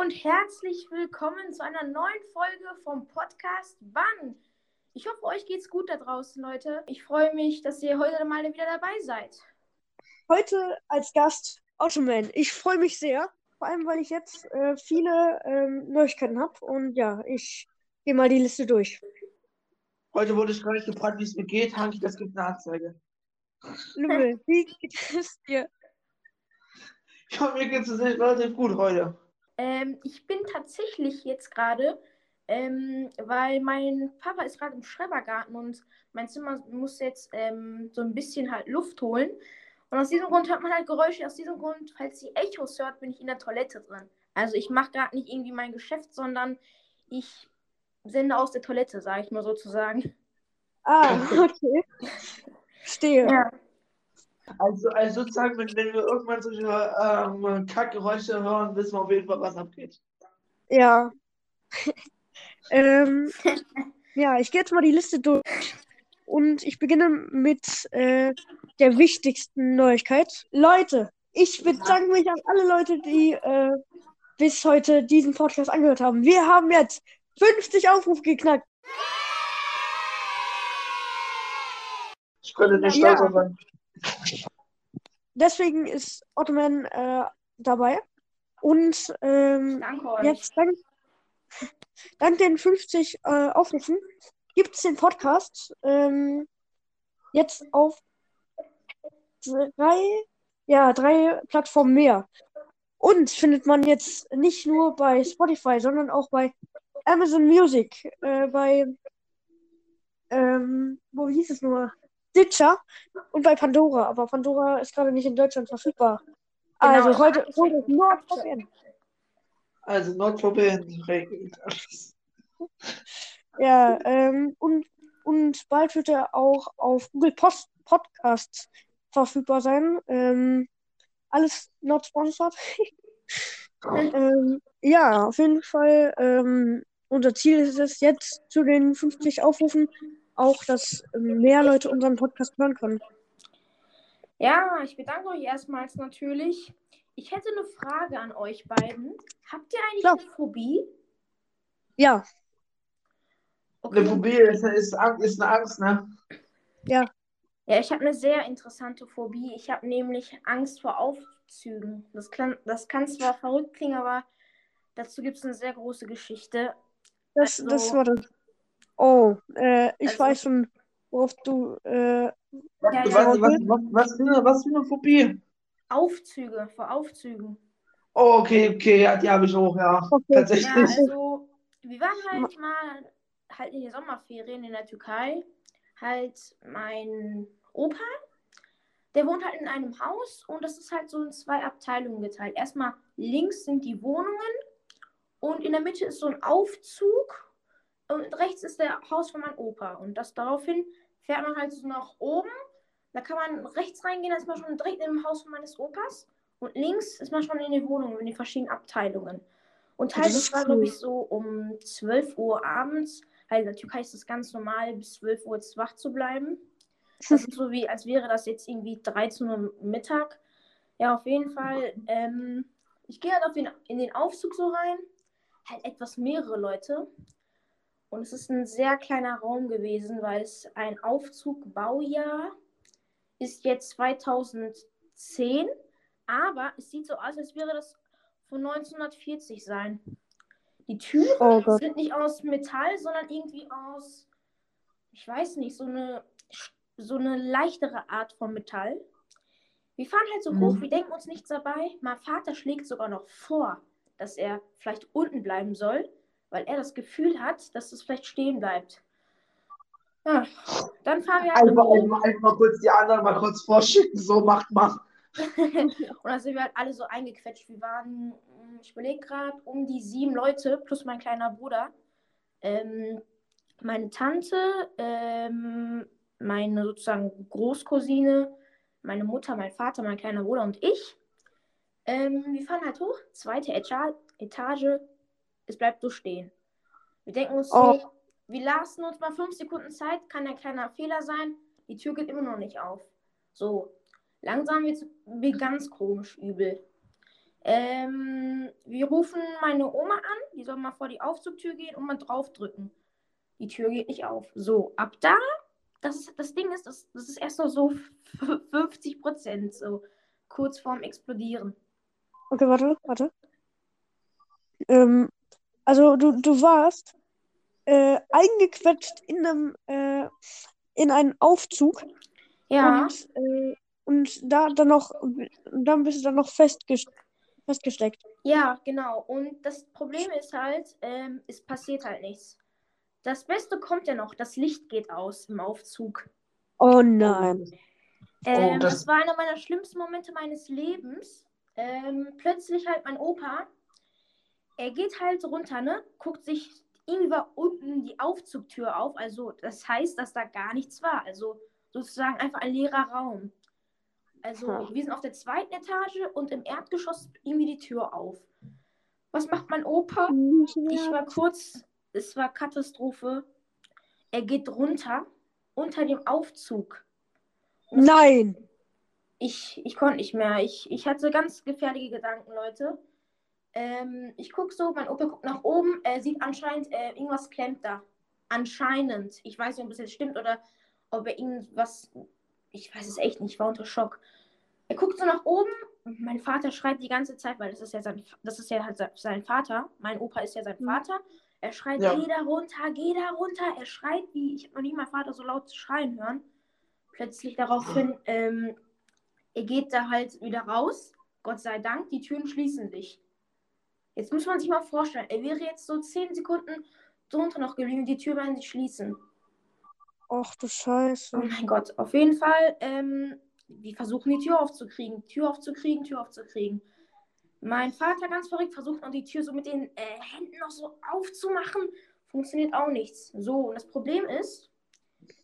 und herzlich willkommen zu einer neuen Folge vom Podcast Wann. Ich hoffe, euch geht's gut da draußen, Leute. Ich freue mich, dass ihr heute mal wieder dabei seid. Heute als Gast Ottoman. Ich freue mich sehr, vor allem weil ich jetzt äh, viele ähm, Neuigkeiten habe. Und ja, ich gehe mal die Liste durch. Heute wurde ich gar nicht gefragt, wie es mir geht. Hanki, das gibt eine Anzeige. Lümmel, wie geht es dir? Ja, mir geht es relativ gut heute. Ähm, ich bin tatsächlich jetzt gerade, ähm, weil mein Papa ist gerade im Schrebergarten und mein Zimmer muss jetzt ähm, so ein bisschen halt Luft holen. Und aus diesem Grund hört man halt Geräusche. Aus diesem Grund, falls ihr Echos hört, bin ich in der Toilette drin. Also ich mache gerade nicht irgendwie mein Geschäft, sondern ich sende aus der Toilette, sage ich mal sozusagen. Ah, okay. Stehe. Ja. Also, also sozusagen, wenn, wenn wir irgendwann solche ähm, Kackgeräusche hören, wissen wir auf jeden Fall, was abgeht. Ja. ähm, ja, ich gehe jetzt mal die Liste durch. Und ich beginne mit äh, der wichtigsten Neuigkeit. Leute, ich bedanke mich an alle Leute, die äh, bis heute diesen Podcast angehört haben. Wir haben jetzt 50 Aufrufe geknackt. Ich könnte nicht stolz Ja. sein. Deswegen ist Ottoman äh, dabei. Und ähm, Danke jetzt dank, dank den 50 äh, Aufrufen gibt es den Podcast ähm, jetzt auf drei, ja, drei Plattformen mehr. Und findet man jetzt nicht nur bei Spotify, sondern auch bei Amazon Music, äh, bei, ähm, wo hieß es nur? Stitcher und bei Pandora. Aber Pandora ist gerade nicht in Deutschland verfügbar. also Genau. heute, heute NordVPN. Also, not forbidden regelt alles. Ja, ähm, und, und bald wird er auch auf Google Post Podcasts verfügbar sein. Ähm, alles not sponsored. ähm, ja, auf jeden Fall. Ähm, unser Ziel ist es jetzt zu den 50 Aufrufen auch, dass ähm, mehr Leute unseren Podcast hören können. Ja, ich bedanke euch erstmals natürlich. Ich hätte eine Frage an euch beiden. Habt ihr eigentlich Klar. eine Phobie? Ja, Eine Phobie ist, ist, ist eine Angst, ne? Ja, ich habe eine sehr interessante Phobie. Ich habe nämlich Angst vor Aufzügen. Das kann, das kann zwar verrückt klingen, aber dazu gibt es eine sehr große Geschichte. das, Also- das war das. Oh, äh, ich Also- weiß schon, worauf du. Äh, Was, Ja, ja. was, was, was, was, für eine, was für eine Phobie? Aufzüge, vor Aufzügen. Oh, okay, okay, ja, die habe ich auch, ja. Okay. Ja, Tatsächlich. also, wir waren halt mal halt in den Sommerferien in der Türkei. Halt mein Opa, der wohnt halt in einem Haus und das ist halt so in zwei Abteilungen geteilt. Erstmal links sind die Wohnungen und in der Mitte ist so ein Aufzug und rechts ist der Haus von meinem Opa. Und das daraufhin fährt man halt so nach oben. Da kann man rechts reingehen, da ist man schon direkt im Haus von meines Opas. Und links ist man schon in den Wohnungen, in den verschiedenen Abteilungen. Und halt, Das war, cool. glaube ich, so um 12 Uhr abends. Halt, in der Türkei ist es ganz normal, bis 12 Uhr jetzt wach zu bleiben. Das ist so wie, als wäre das jetzt irgendwie 13 Uhr Mittag. Ja, auf jeden Fall. Ähm, ich gehe halt auf den, in den Aufzug so rein. Halt etwas mehrere Leute. Und es ist ein sehr kleiner Raum gewesen, weil es ein Aufzug-Baujahr ist jetzt 2010. Aber es sieht so aus, als wäre das von 1940 sein. Die Türen oh sind nicht aus Metall, sondern irgendwie aus, ich weiß nicht, so eine, so eine leichtere Art von Metall. Wir fahren halt so Mhm. hoch, wir denken uns nichts dabei. Mein Vater schlägt sogar noch vor, dass er vielleicht unten bleiben soll, weil er das Gefühl hat, dass es vielleicht stehen bleibt. Ja, dann fahren wir halt Einfach, einfach, einfach kurz die anderen mal kurz vorschicken, so macht man. und dann sind wir halt alle so eingequetscht. Wir waren, mm, ich überlege gerade, um die sieben Leute plus mein kleiner Bruder. Ähm, meine Tante, ähm, meine sozusagen Großcousine, meine Mutter, mein Vater, mein kleiner Bruder und ich. Ähm, wir fahren halt hoch, zweite Eta Etage, es bleibt so stehen. Wir denken uns so, Oh. wir lassen uns mal fünf Sekunden Zeit, kann ein kleiner Fehler sein, die Tür geht immer noch nicht auf. So, langsam wird es ganz komisch übel. Ähm, wir wir rufen meine Oma an, die soll mal vor die Aufzugtür gehen und mal draufdrücken. Die Tür geht nicht auf. So, ab da, das, ist, das Ding ist, das, das ist erst noch so 50 Prozent, so kurz vorm Explodieren. Okay, warte, warte. Ähm, also du, du warst äh, eingequetscht in einem äh, in einen Aufzug Ja, und, äh, und da dann noch dann bist du dann noch festges festgesteckt. ja, genau. Und das Problem ist halt, ähm, es passiert halt nichts. Das Beste kommt ja noch, das Licht geht aus im Aufzug. Oh nein. Ähm, das- das war einer meiner schlimmsten Momente meines Lebens. Ähm, plötzlich halt mein Opa, er geht halt runter, ne? Guckt sich irgendwie war unten die Aufzugtür auf. Also das heißt, dass da gar nichts war. Also sozusagen einfach ein leerer Raum. Also Hm. wir sind auf der zweiten Etage und im Erdgeschoss irgendwie die Tür auf. Was macht mein Opa? Ich war kurz, es war Katastrophe. Er geht runter unter dem Aufzug. Nein. Ich, ich konnte nicht mehr. Ich, ich hatte ganz gefährliche Gedanken, Leute. Ähm, ich gucke so, mein Opa guckt nach oben, er sieht anscheinend, äh, irgendwas klemmt da. Anscheinend. Ich weiß nicht, ob es jetzt stimmt oder ob er irgendwas. Ich weiß es echt nicht, ich war unter Schock. Er guckt so nach oben. Mein Vater schreit die ganze Zeit, weil das ist ja sein, das ist ja halt se- sein Vater. Mein Opa ist ja sein Mhm. Vater. Er schreit, Ja. geh da runter, geh da runter. Er schreit wie, ich habe noch nie meinen Vater so laut schreien hören. Plötzlich daraufhin, ähm, er geht da halt wieder raus. Gott sei Dank, die Türen schließen sich. Jetzt muss man sich mal vorstellen, er wäre jetzt so 10 Sekunden drunter noch geblieben, die Tür werden sich schließen. Ach du Scheiße. Oh mein Gott, auf jeden Fall, ähm, wir versuchen die Tür aufzukriegen, Tür aufzukriegen, Tür aufzukriegen. Mein Vater ganz verrückt versucht noch die Tür so mit den äh, Händen noch so aufzumachen. Funktioniert auch nichts. So, und das Problem ist,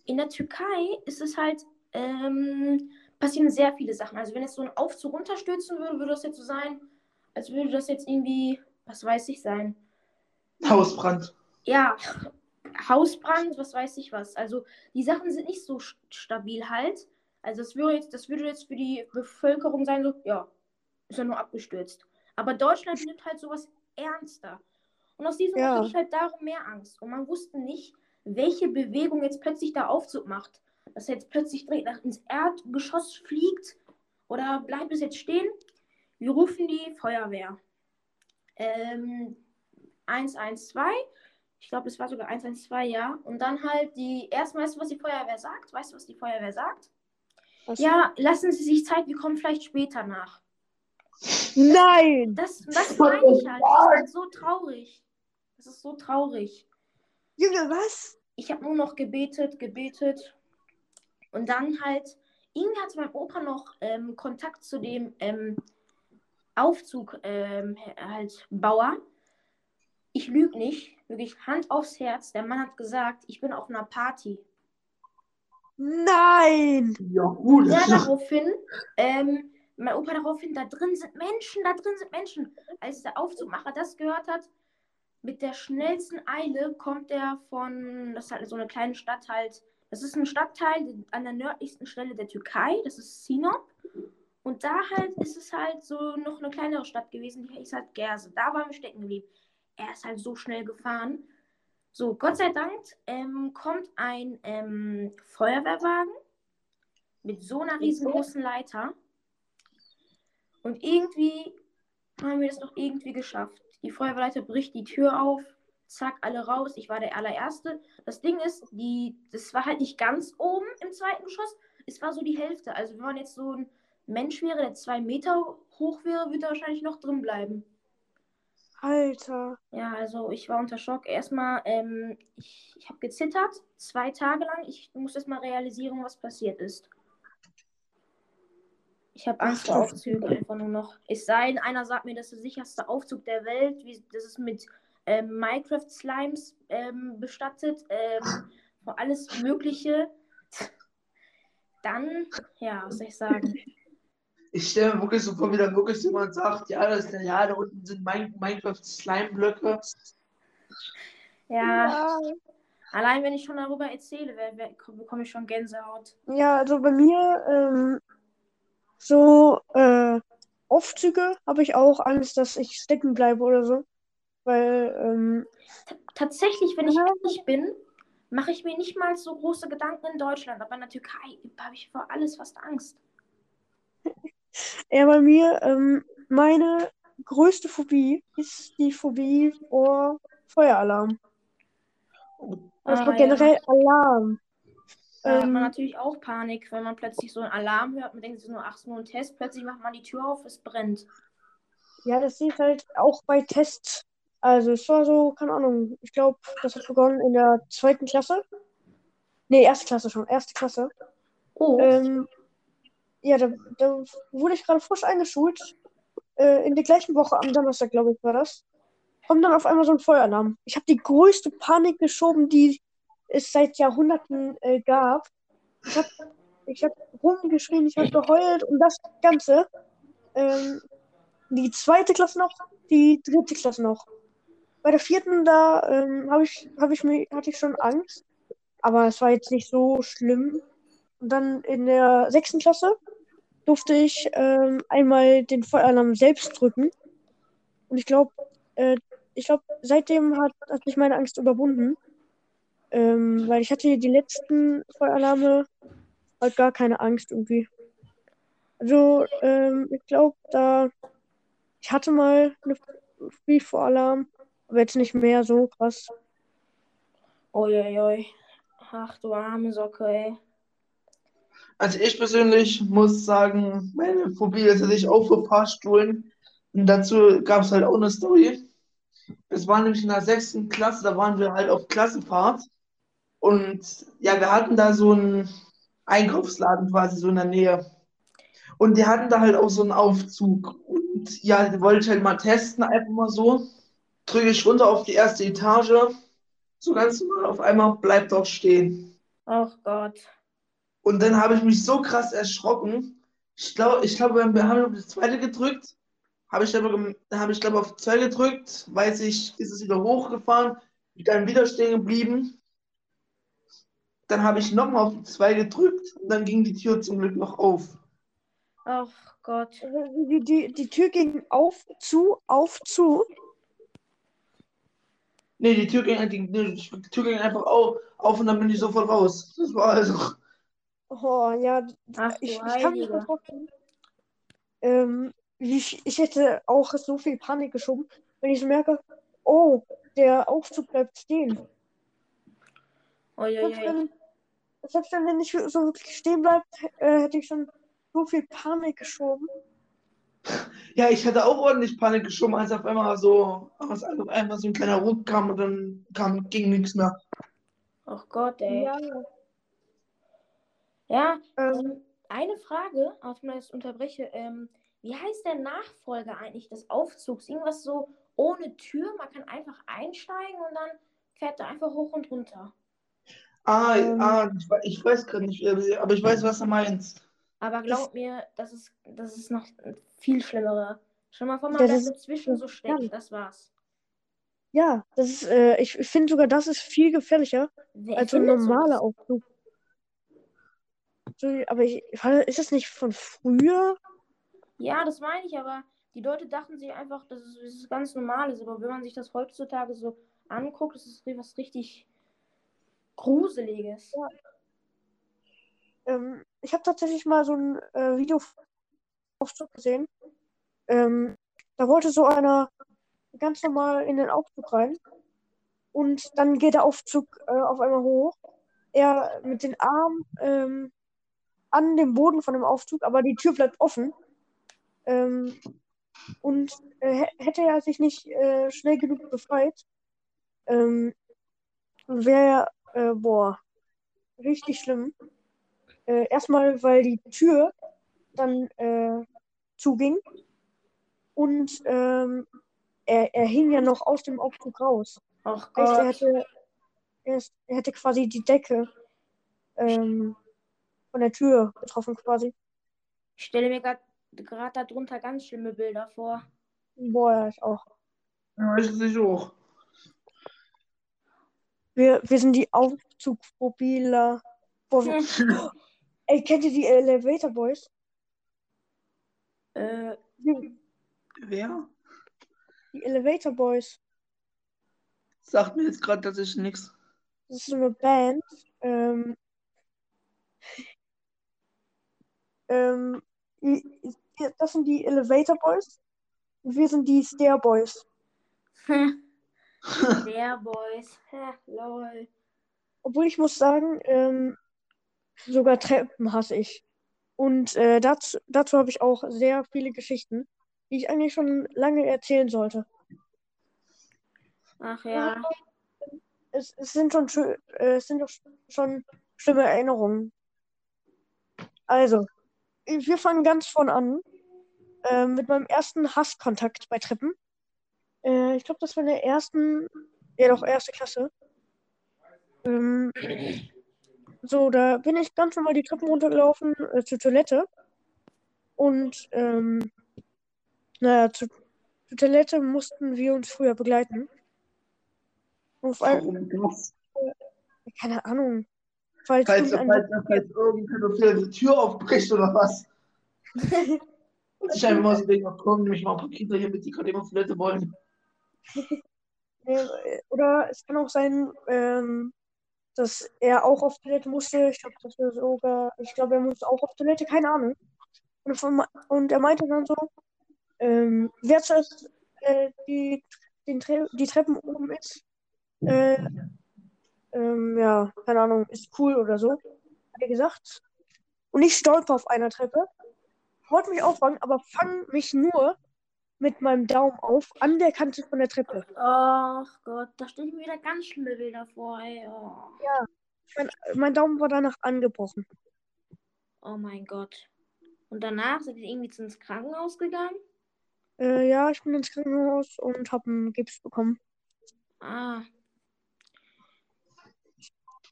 in der Türkei ist es halt, ähm, passieren sehr viele Sachen. Also wenn jetzt so ein Aufzug runterstürzen würde, würde das jetzt so sein, als würde das jetzt irgendwie, was weiß ich sein. Hausbrand. Ja, Hausbrand, was weiß ich was. Also die Sachen sind nicht so st- stabil halt. Also das würde jetzt, das würde jetzt für die Bevölkerung sein, so, ja, ist ja nur abgestürzt. Aber Deutschland nimmt halt sowas ernster. Und aus diesem Ja. Grund ich halt darum mehr Angst. Und man wusste nicht, welche Bewegung jetzt plötzlich der Aufzug macht. Dass er jetzt plötzlich direkt nach ins Erdgeschoss fliegt oder bleibt es jetzt stehen. Wir rufen die Feuerwehr. Ähm, 112. Ich glaube, es war sogar 112, ja. Und dann halt die. Erstmal, weißt du, was die Feuerwehr sagt? Weißt du, was die Feuerwehr sagt? Was? Ja, lassen Sie sich Zeit, wir kommen vielleicht später nach. Nein. Das, das meine ich halt. Das ist halt so traurig. Das ist so traurig. Junge, was? Ich habe nur noch gebetet, gebetet. Und dann halt, irgendwie hatte mein Opa noch ähm, Kontakt zu dem ähm, Aufzug ähm, halt Bauer. Ich lüge nicht, wirklich Hand aufs Herz. Der Mann hat gesagt, ich bin auf einer Party. Nein. Ja, gut. Ja, daraufhin, ähm, mein Opa daraufhin, da drin sind Menschen, da drin sind Menschen. Als der Aufzugmacher das gehört hat, mit der schnellsten Eile kommt er von, das ist halt so eine kleine Stadt halt, das ist ein Stadtteil an der nördlichsten Stelle der Türkei, das ist Sinop. Und da halt ist es halt so noch eine kleinere Stadt gewesen, die hieß halt Gerse. Da waren wir stecken geblieben. Er ist halt so schnell gefahren. So, Gott sei Dank ähm, kommt ein ähm, Feuerwehrwagen mit so einer riesengroßen Leiter. Und irgendwie haben wir das noch irgendwie geschafft. Die Feuerwehrleiter bricht die Tür auf, zack, alle raus. Ich war der allererste. Das Ding ist, die, das war halt nicht ganz oben im zweiten Geschoss. Es war so die Hälfte. Also wenn man jetzt so ein Mensch wäre, der zwei Meter hoch wäre, würde er wahrscheinlich noch drin bleiben. Alter. Ja, also ich war unter Schock. Erstmal, ähm, ich, ich habe gezittert, zwei Tage lang. Ich muss erst mal realisieren, was passiert ist. Ich habe Angst vor Aufzügen einfach nur noch. Es sei denn, einer sagt mir, das ist der sicherste Aufzug der Welt. Wie, das ist mit ähm, Minecraft-Slimes ähm, bestattet. Ähm, vor alles Mögliche. Dann, ja, was soll ich sagen? Ich stelle mir wirklich so vor, wie da wirklich jemand sagt, ja, das, ja da unten sind Min- Minecraft-Slime-Blöcke. Ja, allein wenn ich schon darüber erzähle, bekomme ich schon Gänsehaut. Ja, also bei mir, ähm, so, äh, Aufzüge habe ich auch Angst, dass ich stecken bleibe oder so. Weil, ähm, tatsächlich, wenn ich Ja. ehrlich bin, mache ich mir nicht mal so große Gedanken in Deutschland. Aber in der Türkei habe ich vor alles fast Angst. Eher bei mir, ähm, meine größte Phobie ist die Phobie vor Feueralarm. Oder Ah, vor ja. generell Alarm. Da hat man Ähm, natürlich auch Panik, wenn man plötzlich so einen Alarm hört. Man denkt, es ist nur, ach, es ist nur ein Test. Plötzlich macht man die Tür auf, es brennt. Ja, das sieht halt auch bei Tests. Also es war so, keine Ahnung, ich glaube, das hat begonnen in der zweiten Klasse. Nee, erste Klasse schon, erste Klasse. Oh, Ähm, ja, da, da wurde ich gerade frisch eingeschult. Äh, in der gleichen Woche, am Donnerstag, glaube ich, war das. Kommt dann auf einmal so ein Feueralarm. Ich habe die größte Panik geschoben, die es seit Jahrhunderten äh, gab. Ich habe ich hab rumgeschrien, ich habe geheult und das Ganze. Ähm, die zweite Klasse noch, die dritte Klasse noch. Bei der vierten, da ähm, habe ich, hab ich mir, hatte ich schon Angst. Aber es war jetzt nicht so schlimm. Und dann in der sechsten Klasse durfte ich ähm, einmal den Feueralarm selbst drücken. Und ich glaube, äh, ich glaube, seitdem hat, hat sich meine Angst überwunden. Ähm, weil ich hatte die letzten Feueralarme halt gar keine Angst irgendwie. Also, ähm, ich glaube, da ich hatte mal eine Phobie vor Alarm, aber jetzt nicht mehr so krass. Uiuiui. Ach, du arme Socke, ey. Also ich persönlich muss sagen, meine Phobie ist tatsächlich auch vor Fahrstuhlen. Und dazu gab es halt auch eine Story. Das war nämlich in der sechsten Klasse, da waren wir halt auf Klassenfahrt. Und ja, wir hatten da so einen Einkaufsladen quasi so in der Nähe. Und die hatten da halt auch so einen Aufzug. Und ja, die wollte ich halt mal testen, einfach mal so. Drücke ich runter auf die erste Etage. So ganz normal, auf einmal bleibt dort stehen. Ach Gott. Und dann habe ich mich so krass erschrocken. Ich glaube, ich glaube, wir haben auf das zweite gedrückt. Habe ich, glaube, habe ich, glaube auf zwei gedrückt. Weiß ich, ist es wieder hochgefahren. Bin dann wieder stehen geblieben. Dann habe ich nochmal auf die zwei gedrückt. Und dann ging die Tür zum Glück noch auf. Ach Gott. Die, die, die Tür ging auf, zu, auf, zu. Nee, die Tür ging, die, die Tür ging einfach auf, auf und dann bin ich sofort raus. Das war also. Oh, ja, Ach ich, ich kann Heilige. das vorstellen. Ähm, wie ich, ich hätte auch so viel Panik geschoben, wenn ich merke, oh, der Aufzug bleibt stehen. Selbst Uiuiui. wenn, selbst wenn der nicht so wirklich stehen bleibt, äh, hätte ich schon so viel Panik geschoben. Ja, ich hatte auch ordentlich Panik geschoben, als auf einmal so, als auf einmal so ein kleiner Ruck kam und dann kam, ging nichts mehr. Ach Gott, ey. Ja, Ja, ähm, eine Frage, auf die ich das unterbreche. Ähm, wie heißt der Nachfolger eigentlich des Aufzugs? Irgendwas so ohne Tür, man kann einfach einsteigen und dann fährt er einfach hoch und runter. Ah, Ähm. ah, ich, ich weiß gerade nicht, äh, aber ich weiß, was du meinst. Aber glaub mir, das ist, das ist noch viel schlimmerer. Schon mal vor, man Ja, das dazwischen so ja. stecken, das war's. ja, das ist, äh, ich finde sogar, das ist viel gefährlicher Wer als ein normaler? Aufzug. Aber ich, ist das nicht von früher? Ja, das meine ich, aber die Leute dachten sich einfach, dass es, dass es ganz normal ist. Aber wenn man sich das heutzutage so anguckt, ist es was richtig Gruseliges. Ähm, ich habe tatsächlich mal so ein äh, Video Aufzug gesehen. Ähm, da wollte so einer ganz normal in den Aufzug rein. Und dann geht der Aufzug äh, auf einmal hoch. Er mit den Armen ähm, an dem Boden von dem Aufzug, aber die Tür bleibt offen. Ähm, und äh, hä- hätte er sich nicht äh, schnell genug befreit, ähm, wäre, äh, boah, richtig schlimm. Äh, erstmal, weil die Tür dann äh, zuging und ähm, er, er hing ja noch aus dem Aufzug raus. Ach Heißt, er Gott. hätte, er, er hätte quasi die Decke ähm, von der Tür getroffen quasi. Ich stelle mir gerade darunter ganz schlimme Bilder vor. Boah, ja, ich auch. Ja, ich sehe auch. Wir, wir sind die wir- ey, kennt ihr die Elevator Boys? Äh, Die, Wer? die Elevator Boys. Sagt mir jetzt gerade tatsächlich nichts. Das ist so eine Band. Ähm, ähm, das sind die Elevator Boys. Und wir sind die Stair Boys. Der Boys. Ha, lol. Obwohl ich muss sagen, ähm, sogar Treppen hasse ich. Und äh, dazu, dazu habe ich auch sehr viele Geschichten, die ich eigentlich schon lange erzählen sollte. Ach ja. Es, es sind schon, äh, es sind doch schon schlimme Erinnerungen. Also, wir fangen ganz vorn an. Äh, mit meinem ersten Hasskontakt bei Treppen. Äh, ich glaube, das war in der ersten, ja doch, erste Klasse. Ähm, so, da bin ich ganz normal die Treppen runtergelaufen äh, zur Toilette. Und, ähm, naja, zu, zur Toilette mussten wir uns früher begleiten. Und auf ein, Warum das? keine Ahnung. Falls Falls, falls, falls irgendein Pädophil die Tür aufbricht oder was. Ich einfach mal so denke, komm, mich mal ein paar Kinder hier mit, die gerade immer auf Toilette wollen. Oder es kann auch sein, ähm, dass er auch auf Toilette musste. Ich glaube, das wäre sogar, ich glaube, er musste auch auf Toilette, keine Ahnung. Und, von, und er meinte dann so, ähm, wer zuerst äh, die, den Tre die Treppen oben ist, äh, ähm, ja, keine Ahnung, ist cool oder so, hat er gesagt. Und ich stolper auf einer Treppe, wollte mich auffangen, aber fang mich nur mit meinem Daumen auf an der Kante von der Treppe. Ach Gott, da stelle ich mir wieder ganz schlimme Bilder vor, ey. Oh, Mein, mein Daumen war danach angebrochen. oh mein Gott. Und danach seid ihr irgendwie ins Krankenhaus gegangen? Äh, ja, ich bin ins Krankenhaus und habe einen Gips bekommen. Ah.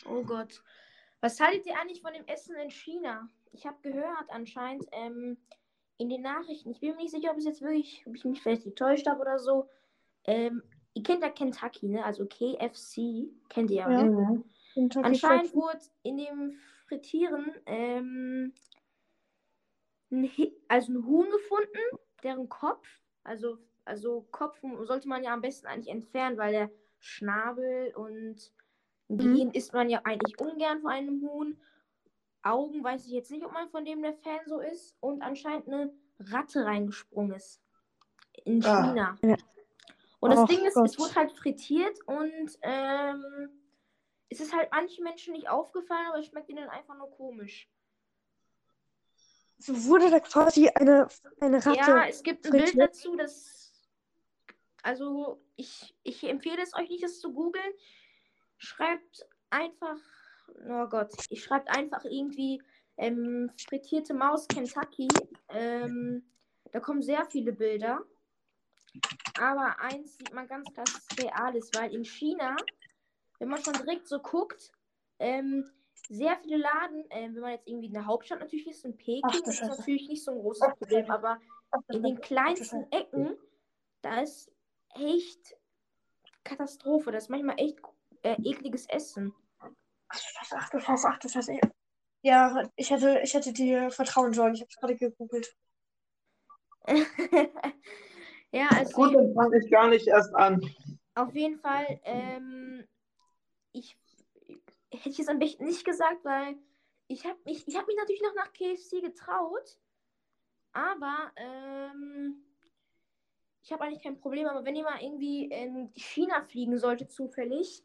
Oh Gott. Was haltet ihr eigentlich von dem Essen in China? Ich habe gehört, anscheinend ähm, in den Nachrichten, ich bin mir nicht sicher, ob es jetzt wirklich, ob ich mich vielleicht getäuscht habe oder so. Ähm, ihr kennt ja Kentucky, ne? Also KFC, kennt ihr ja. Ja. ne? Anscheinend wurde in dem Frittieren ähm, ein, also ein Huhn gefunden, deren Kopf, also, also Kopf sollte man ja am besten eigentlich entfernen, weil der Schnabel und ein Mhm. Gehirn isst man ja eigentlich ungern von einem Huhn. Augen weiß ich jetzt nicht, ob man von dem der Fan so ist. Und anscheinend eine Ratte reingesprungen ist. In Ah. China. Ja. Und das Ach Ding ist, Gott. es wurde halt frittiert und ähm, es ist halt manchen Menschen nicht aufgefallen, aber es schmeckt ihnen einfach nur komisch. So wurde da quasi eine, eine Ratte. Ja, es gibt ein Bild dazu, das. Also, ich, ich empfehle es euch nicht, das zu googeln. Schreibt einfach. Oh Gott, ich schreibt einfach irgendwie ähm, frittierte Maus Kentucky. Ähm, da kommen sehr viele Bilder. Aber eins sieht man ganz klar, dass es real ist, weil in China, wenn man schon direkt so guckt, ähm, sehr viele Laden, ähm, wenn man jetzt irgendwie in der Hauptstadt natürlich ist, in Peking, Ach das ist Scheiße. natürlich nicht so ein großes Problem, aber in den kleinsten Ecken, da ist echt Katastrophe. Das ist manchmal echt äh, ekliges Essen. Ach du Scheiße, ach du Scheiße, ach du Scheiße. Ja, ich hätte, ich hätte dir vertrauen sollen. Ich habe es gerade gegoogelt. ja, also Gut, dann fange ich gar nicht erst an. auf jeden Fall, ähm, ich hätte ich es am besten nicht gesagt, weil ich habe mich, ich habe mich natürlich noch nach KFC getraut, aber ähm, ich habe eigentlich kein Problem. Aber wenn ihr mal irgendwie in China fliegen solltet zufällig,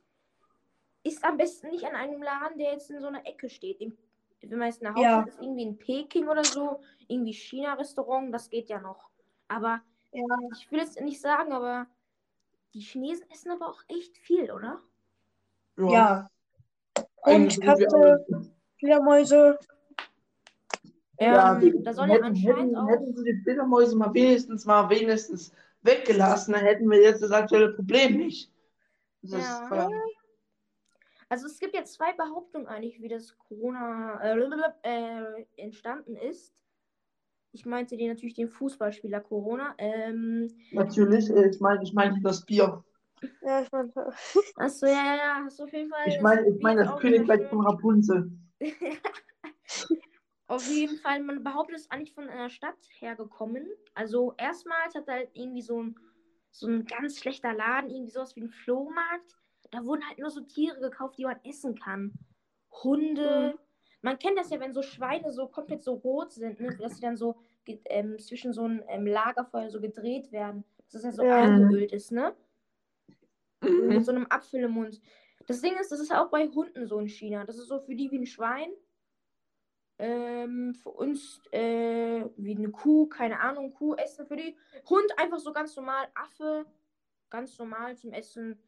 ist am besten nicht an einem Laden, der jetzt in so einer Ecke steht. Im, wenn man jetzt in der Ja. Hauptstadt ist, irgendwie in Peking oder so, irgendwie China-Restaurant, das geht ja noch. Aber Ja. ich will jetzt nicht sagen, aber die Chinesen essen aber auch echt viel, oder? Ja. Eigentlich Und Katze, Fledermäuse. Ja, Ähm, da soll ja anscheinend hätten, auch. hätten sie die Fledermäuse mal wenigstens mal wenigstens weggelassen, dann hätten wir jetzt das aktuelle Problem nicht. Das ist Ja. Feierabend. Also es gibt ja zwei Behauptungen eigentlich, wie das Corona äh, äh, entstanden ist. Ich meinte die natürlich den Fußballspieler Corona. Ähm, Natürlich, äh, ich meine, ich meine das Bier. Ja, ich meine, achso, ja, ja, ja, hast du auf jeden Fall. Ich das meine, ich meine das Königreich von. Rapunzel. Auf jeden Fall, man behauptet, es ist eigentlich von einer Stadt hergekommen. Also erstmals hat halt irgendwie so ein, so ein ganz schlechter Laden, irgendwie sowas wie ein Flohmarkt. Da wurden halt nur so Tiere gekauft, die man essen kann. Hunde. Mhm. Man kennt das ja, wenn so Schweine so komplett so rot sind, ne? dass sie dann so ähm, zwischen so einem ähm, Lagerfeuer so gedreht werden. Dass das ja so ja. eingeölt ist, ne? Mhm. Mit so einem Apfel im Mund. Das Ding ist, das ist auch bei Hunden so in China. Das ist so für die wie ein Schwein. Ähm, für uns äh, wie eine Kuh, keine Ahnung, Kuh essen für die. Hund einfach so ganz normal, Affe, ganz normal zum Essen.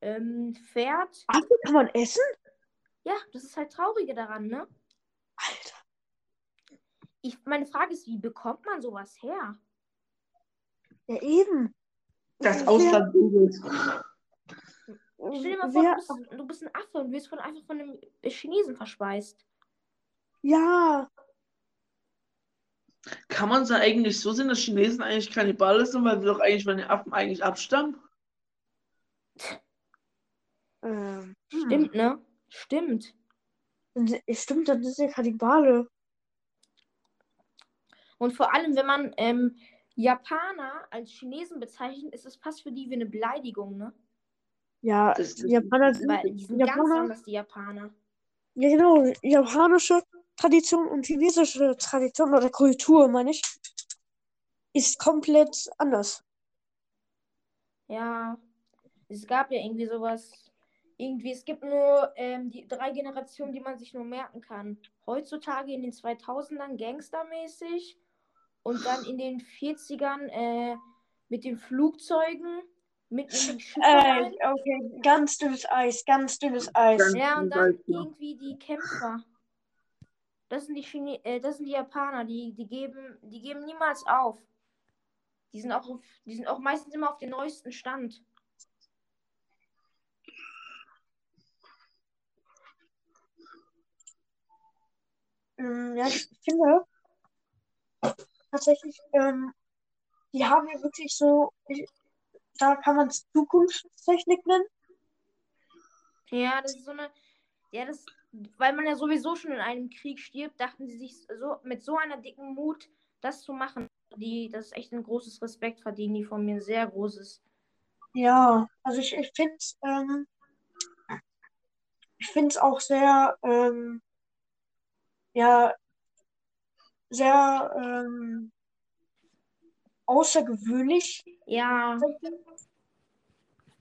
Ähm, Pferd. Affe kann man essen? Ja, das ist halt Traurige daran, ne? Alter. Ich, meine Frage ist, wie bekommt man sowas her? Ja, eben. Das Ausland googelt. Stell dir mal vor, du bist, du bist, ein Affe und wirst von, einfach von einem Chinesen verspeist. Ja. Kann man es eigentlich so sehen, dass Chinesen eigentlich Kannibalen sind, weil wir doch eigentlich von den Affen eigentlich abstammen? Ähm, Stimmt, ne? Stimmt. Stimmt, das ist ja Kannibale. Und vor allem, wenn man ähm, Japaner als Chinesen bezeichnet, ist es fast für die wie eine Beleidigung, ne? Ja, die Japaner sind, Weil die sind Japaner, ganz anders, die Japaner. Ja, genau. Japanische Tradition und chinesische Tradition oder Kultur, meine ich, ist komplett anders. Ja, es gab ja irgendwie sowas. Irgendwie, es gibt nur ähm, die drei Generationen, die man sich nur merken kann. Heutzutage in den 2000ern gangstermäßig und dann in den 40ern äh, mit den Flugzeugen mit äh, Okay, ganz dünnes Eis, ganz dünnes Eis. Ganz ja, und dann irgendwie die Kämpfer. Das sind die Chine äh, das sind die Japaner, die, die geben, die geben niemals auf. Die sind auch, auf, die sind auch meistens immer auf dem neuesten Stand. Ähm, ja, ich finde tatsächlich, ähm, die haben ja wirklich so, da kann man es Zukunftstechnik nennen. Ja, das ist so eine, ja, das, weil man ja sowieso schon in einem Krieg stirbt, dachten sie sich so mit so einer dicken Mut, das zu machen. Die, das ist echt ein großes Respekt verdienen die von mir, sehr großes. Ja, also ich, ich finde es, ähm, ich finde es auch sehr, ähm, ja, sehr ähm, außergewöhnlich. Ja.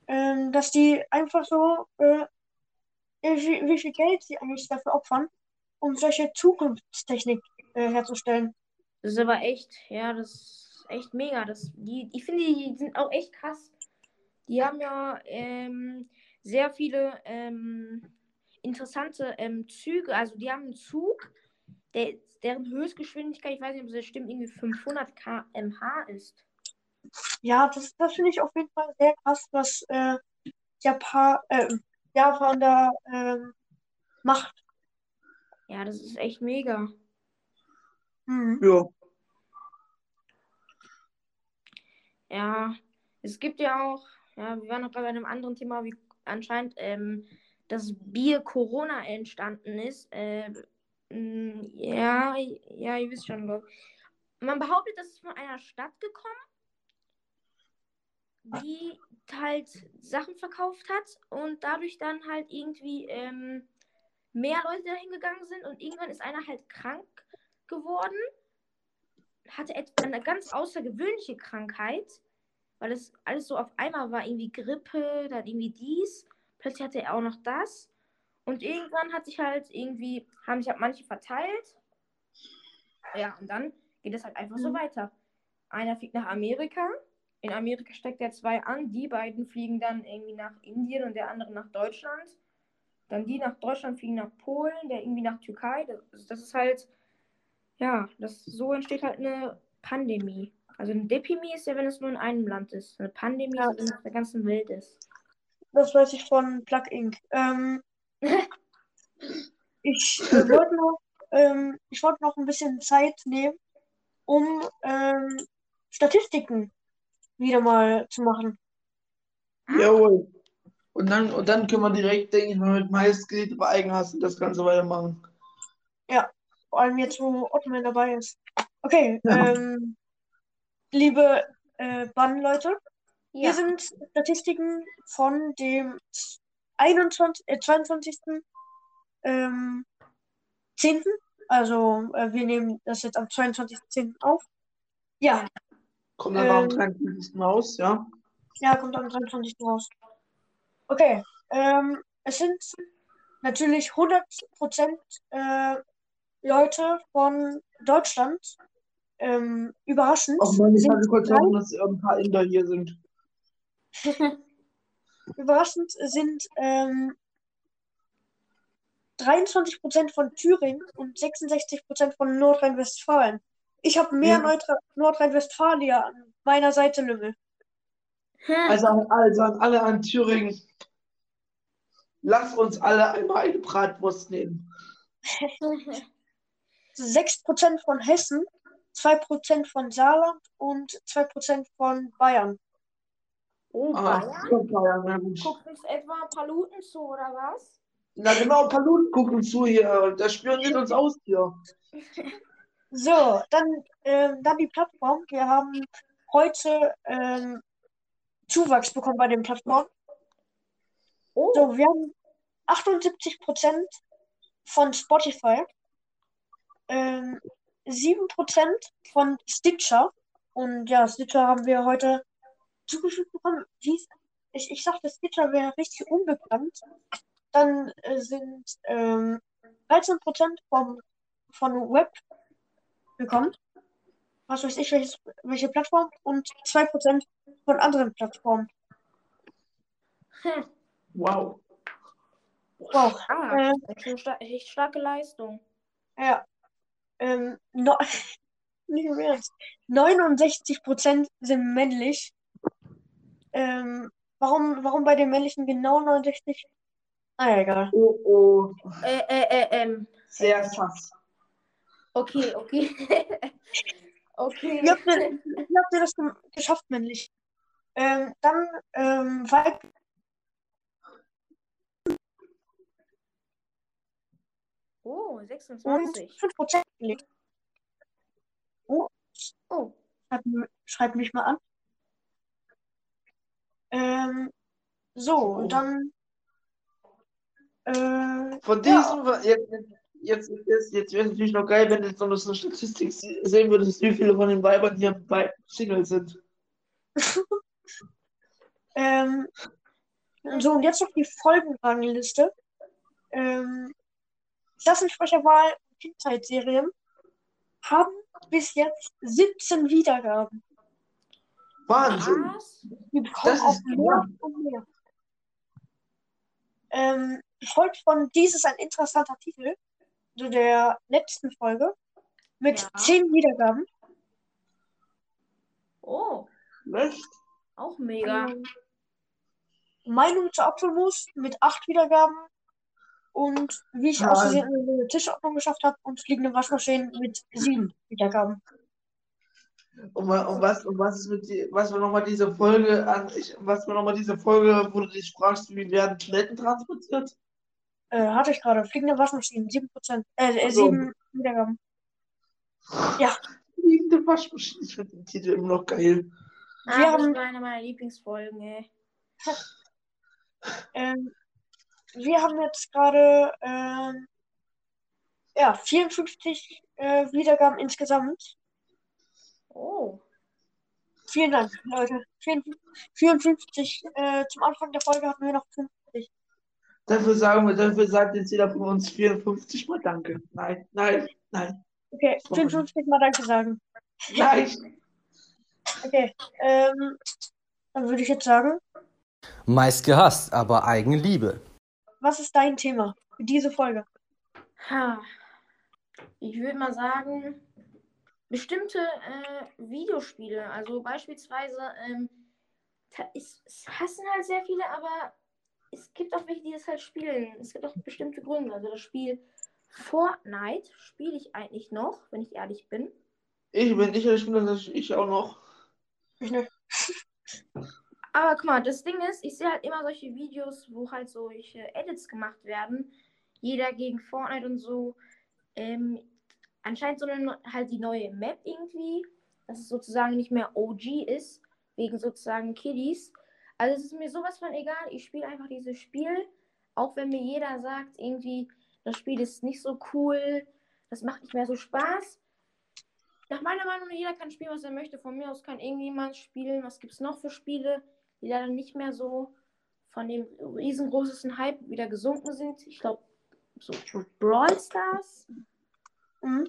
Ähm, dass die einfach so, äh, wie, wie, viel Geld sie eigentlich dafür opfern, um solche Zukunftstechnik äh, herzustellen. Das ist aber echt, ja, das ist echt mega. Das, die, ich finde, die sind auch echt krass. Die haben ja ähm, sehr viele ähm, interessante ähm, Züge. Also die haben einen Zug, der, deren Höchstgeschwindigkeit, ich weiß nicht, ob das stimmt, irgendwie 500 km/h ist. Ja, das, das finde ich auf jeden Fall sehr krass, was äh, Japan, äh, Japan da äh, macht. Ja, das ist echt mega. Mhm. Ja. Ja, es gibt ja auch, ja, wir waren noch gerade bei einem anderen Thema, wie anscheinend ähm, das Bier Corona entstanden ist. Äh, ja, ja, ihr wisst schon, glaube Man behauptet, das ist von einer Stadt gekommen, die halt Sachen verkauft hat und dadurch dann halt irgendwie ähm, mehr Leute dahin gegangen sind und irgendwann ist einer halt krank geworden, hatte eine ganz außergewöhnliche Krankheit, weil es alles so auf einmal war, irgendwie Grippe, dann irgendwie dies, plötzlich hatte er auch noch das und irgendwann hat sich halt irgendwie, haben sich halt manche verteilt. Ja, und dann geht es halt einfach mhm. so weiter. Einer fliegt nach Amerika. In Amerika steckt er zwei an. Die beiden fliegen dann irgendwie nach Indien und der andere nach Deutschland. Dann die nach Deutschland fliegen nach Polen, der irgendwie nach Türkei. Das, das ist halt, ja, das, so entsteht halt eine Pandemie. Also eine Depimie ist ja, wenn es nur in einem Land ist. Eine Pandemie ja. ist, wenn es auf der ganzen Welt ist. Das weiß ich von Plug Inc. Ähm, ich äh, wollte noch, ähm, ich wollte noch ein bisschen Zeit nehmen, um ähm, Statistiken wieder mal zu machen. Jawohl. Und dann, und dann können wir direkt, denke ich mal, mit Meistgeräte bei Eigenhass das Ganze weitermachen. Ja, Vor allem jetzt, wo Ottman dabei ist. Okay, Ja. ähm, liebe äh, Bannleute, Ja. hier sind Statistiken von dem 21, äh, 22. Ähm, 10. Also, äh, wir nehmen das jetzt am 22.10. auf. Ja, Kommt dann noch am Ähm. 23. raus, ja? ja, kommt am 23. raus. Okay, ähm, es sind natürlich 100% äh, Leute von Deutschland. Ähm, überraschend Auch meine, ich hatte kurz hoffen, dass ein paar Inder hier sind. Überraschend sind ähm, 23% von Thüringen und 66% von Nordrhein-Westfalen. Ich habe mehr Ja. Nordrhein-Westfalier an meiner Seite, Lümmel. Also, also an alle an Thüringen. Lass uns alle einmal eine Bratwurst nehmen. 6% von Hessen, 2% von Saarland und 2% von Bayern. Oh, Ah, Bayern? na gut. Guckt uns etwa Paluten zu, oder was? Na genau, Paluten gucken zu hier. Der spioniert uns aus hier. So, dann, ähm, dann die Plattform. Wir haben heute ähm, Zuwachs bekommen bei den Plattformen. Oh, So, wir haben 78% von Spotify, ähm, 7% von Stitcher. Und ja, Stitcher haben wir heute zugefügt bekommen. Dies, ich, ich dachte, Stitcher wäre richtig unbekannt. Dann äh, sind ähm, 13% vom, von Web bekommen. Was weiß ich, welches, welche Plattform. Und 2% von anderen Plattformen. hm. Wow. Wow. ah, Äh, das ist schon sta echt starke Leistung. Ja. Ähm, no, nicht im Ernst. 69% sind männlich. Ähm, warum, warum bei den männlichen genau 69? Ah, ja, egal. Oh, oh. Äh, äh, äh, ähm, Sehr sass. okay, okay. okay. Wie habt ihr, wie habt ihr das ge- geschafft, männlich? Ähm, dann, ähm, Weib, Oh, und 26. 5% männlich. Oh, Schreibt, m- schreibt mich mal an. Ähm, so, und dann, äh, Von Ja. diesem, jetzt, jetzt, jetzt, jetzt wäre es natürlich noch geil, wenn du jetzt noch so eine Statistik se- sehen würdest, wie viele von den Weibern hier bei Single sind. Ähm, so, und jetzt noch die Folgenrangliste. Ähm, Klassensprecherwahl Kindheitsserien haben bis jetzt 17 Wiedergaben. Wahnsinn. was? Wir bekommen Das auch ist mehr und mehr. Ähm, gefolgt von Dies ist ein interessanter Titel, so der letzten Folge, mit Ja. 10 Wiedergaben. Oh, Echt? auch mega. Ähm, Meinung zu Apfelmus mit 8 Wiedergaben. Und wie ich Ja. aus Versehen eine Tischordnung geschafft habe und fliegende Waschmaschinen mit 7 Wiedergaben. Und, und was, und was ist mit die, was war nochmal diese Folge an, ich, was war nochmal diese Folge, wo du dich fragst, wie werden Toiletten transportiert? Äh, hatte ich gerade. Fliegende Waschmaschinen, 7%. Äh, äh, Ach so. 7 Wiedergaben. Ja. Liegende Waschmaschine, ich finde den Titel immer noch geil. Ah, Wir das haben- war eine meiner Lieblingsfolgen, ey. Ähm, wir haben jetzt gerade ähm, ja, 54 äh, Wiedergaben insgesamt. Oh, Vielen Dank, Leute. 54, 54 äh, zum Anfang der Folge hatten wir noch 50. Dafür sagen wir, dafür sagt jetzt jeder von uns 54 Mal Danke. Nein, nein, nein, Okay, 54 Mal Danke sagen. nein. Okay, ähm, dann würde ich jetzt sagen, Meist gehasst, aber Eigenliebe. was ist dein Thema für diese Folge? ha. Ich würde mal sagen, bestimmte äh, Videospiele, also beispielsweise, ähm, es hassen halt sehr viele, aber es gibt auch welche, die das halt spielen. Es gibt auch bestimmte Gründe. Also das Spiel Fortnite spiele ich eigentlich noch, wenn ich ehrlich bin. Ich bin nicht, ich bin das ich auch noch. Ich Aber guck mal, das Ding ist, ich sehe halt immer solche Videos, wo halt solche Edits gemacht werden. Jeder gegen Fortnite und so. Ähm, anscheinend so eine, halt die neue Map irgendwie, dass es sozusagen nicht mehr OG ist, wegen sozusagen Kiddies. Also es ist mir sowas von egal. Ich spiele einfach dieses Spiel, auch wenn mir jeder sagt, irgendwie, das Spiel ist nicht so cool, das macht nicht mehr so Spaß. Nach meiner Meinung, jeder kann spielen, was er möchte. Von mir aus kann irgendjemand spielen. Was gibt es noch für Spiele, die leider nicht mehr so von dem riesengroßen Hype wieder gesunken sind? Ich glaube, so Brawl Stars. Mhm.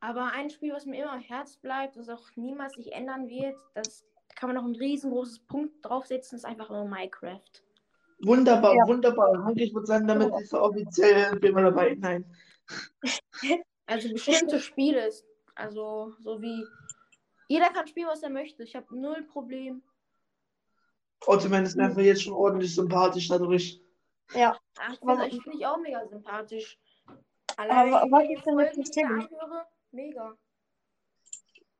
Aber ein Spiel, was mir immer im Herz bleibt, das auch niemals sich ändern wird, das kann man noch ein riesengroßes Punkt draufsetzen, ist einfach nur Minecraft. Wunderbar, Ja. wunderbar. Ich würde sagen, damit ist er offiziell immer dabei. Nein. Also bestimmte Spiele, ist- also so wie jeder kann spielen, was er möchte. Ich habe null Problem. Ottoman ist mir einfach jetzt schon ordentlich sympathisch dadurch. Ja. Ach, ich finde find ich auch mega sympathisch. Aber Allein wenn was ist denn jetzt das Thema? anhöre, mega.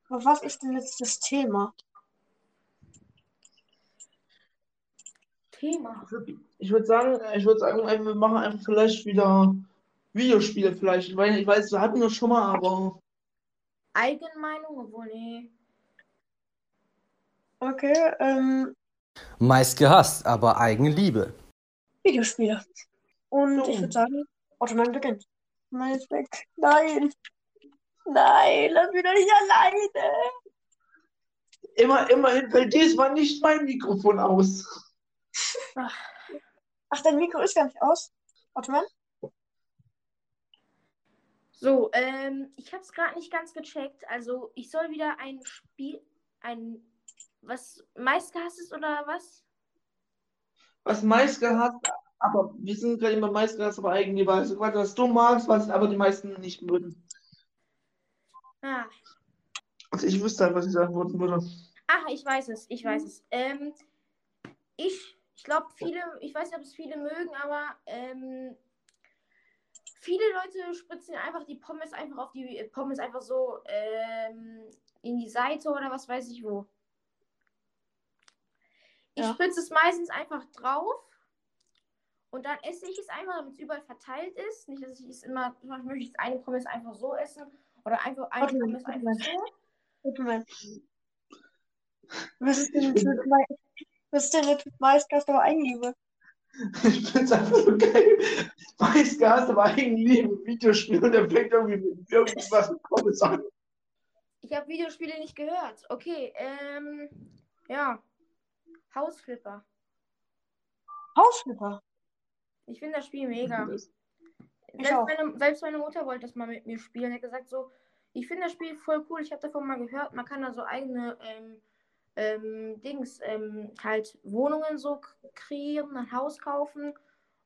Aber was ist denn jetzt das Thema? Thema. Ich würde sagen, ich würde sagen, wir machen einfach vielleicht wieder Videospiele vielleicht. Ich weiß, ich weiß, wir hatten das schon mal, aber Eigenmeinung, obwohl, nee. Okay, ähm, Meist gehasst, aber Eigenliebe. Videospiele. Und So. ich würde sagen, Ottoman beginnt. Ottoman ist weg. Nein. Nein, lass mich doch nicht alleine. immer, immerhin fällt diesmal nicht mein Mikrofon aus. Ach, dein Mikro ist gar nicht aus. Ottoman? So, ähm, ich habe es gerade nicht ganz gecheckt. Also, ich soll wieder ein Spiel, ein, was meistgehasst ist oder was? Was meist gehasst, aber wir sind gerade immer meist gehasst, aber eigentlich also quasi, was du magst, was aber die meisten nicht mögen. Ah, Also ich wüsste halt, was ich antworten würde. Ach, ich weiß es, ich weiß es. Ähm, ich, ich glaube, viele, ich weiß nicht, ob es viele mögen, aber ähm, viele Leute spritzen einfach die Pommes einfach auf die Pommes einfach so ähm, in die Seite oder was weiß ich wo. Ich Ja. spritze es meistens einfach drauf und dann esse ich es einfach, damit es überall verteilt ist. Nicht, dass ich es immer, zum Beispiel möchte ich jetzt eine Pommes einfach so essen oder einfach eine mal, Pommes einfach mal. so. Was ist denn mit, was ist denn mit Maisgast aber Eigenliebe? Ich finde es einfach so geil. Meist gehasst, aber eigentlich ein Videospiel und der fängt irgendwie mit irgendwas mit Pommes an. Ich habe Videospiele nicht gehört. Okay, ähm, ja. Hausflipper. Hausflipper. Ich finde das Spiel mega. Ich Selbst meine, selbst meine Mutter wollte das mal mit mir spielen. Er hat gesagt so, ich finde das Spiel voll cool. Ich habe davon mal gehört, man kann da so eigene ähm, ähm, Dings, ähm, halt Wohnungen so kreieren, ein Haus kaufen.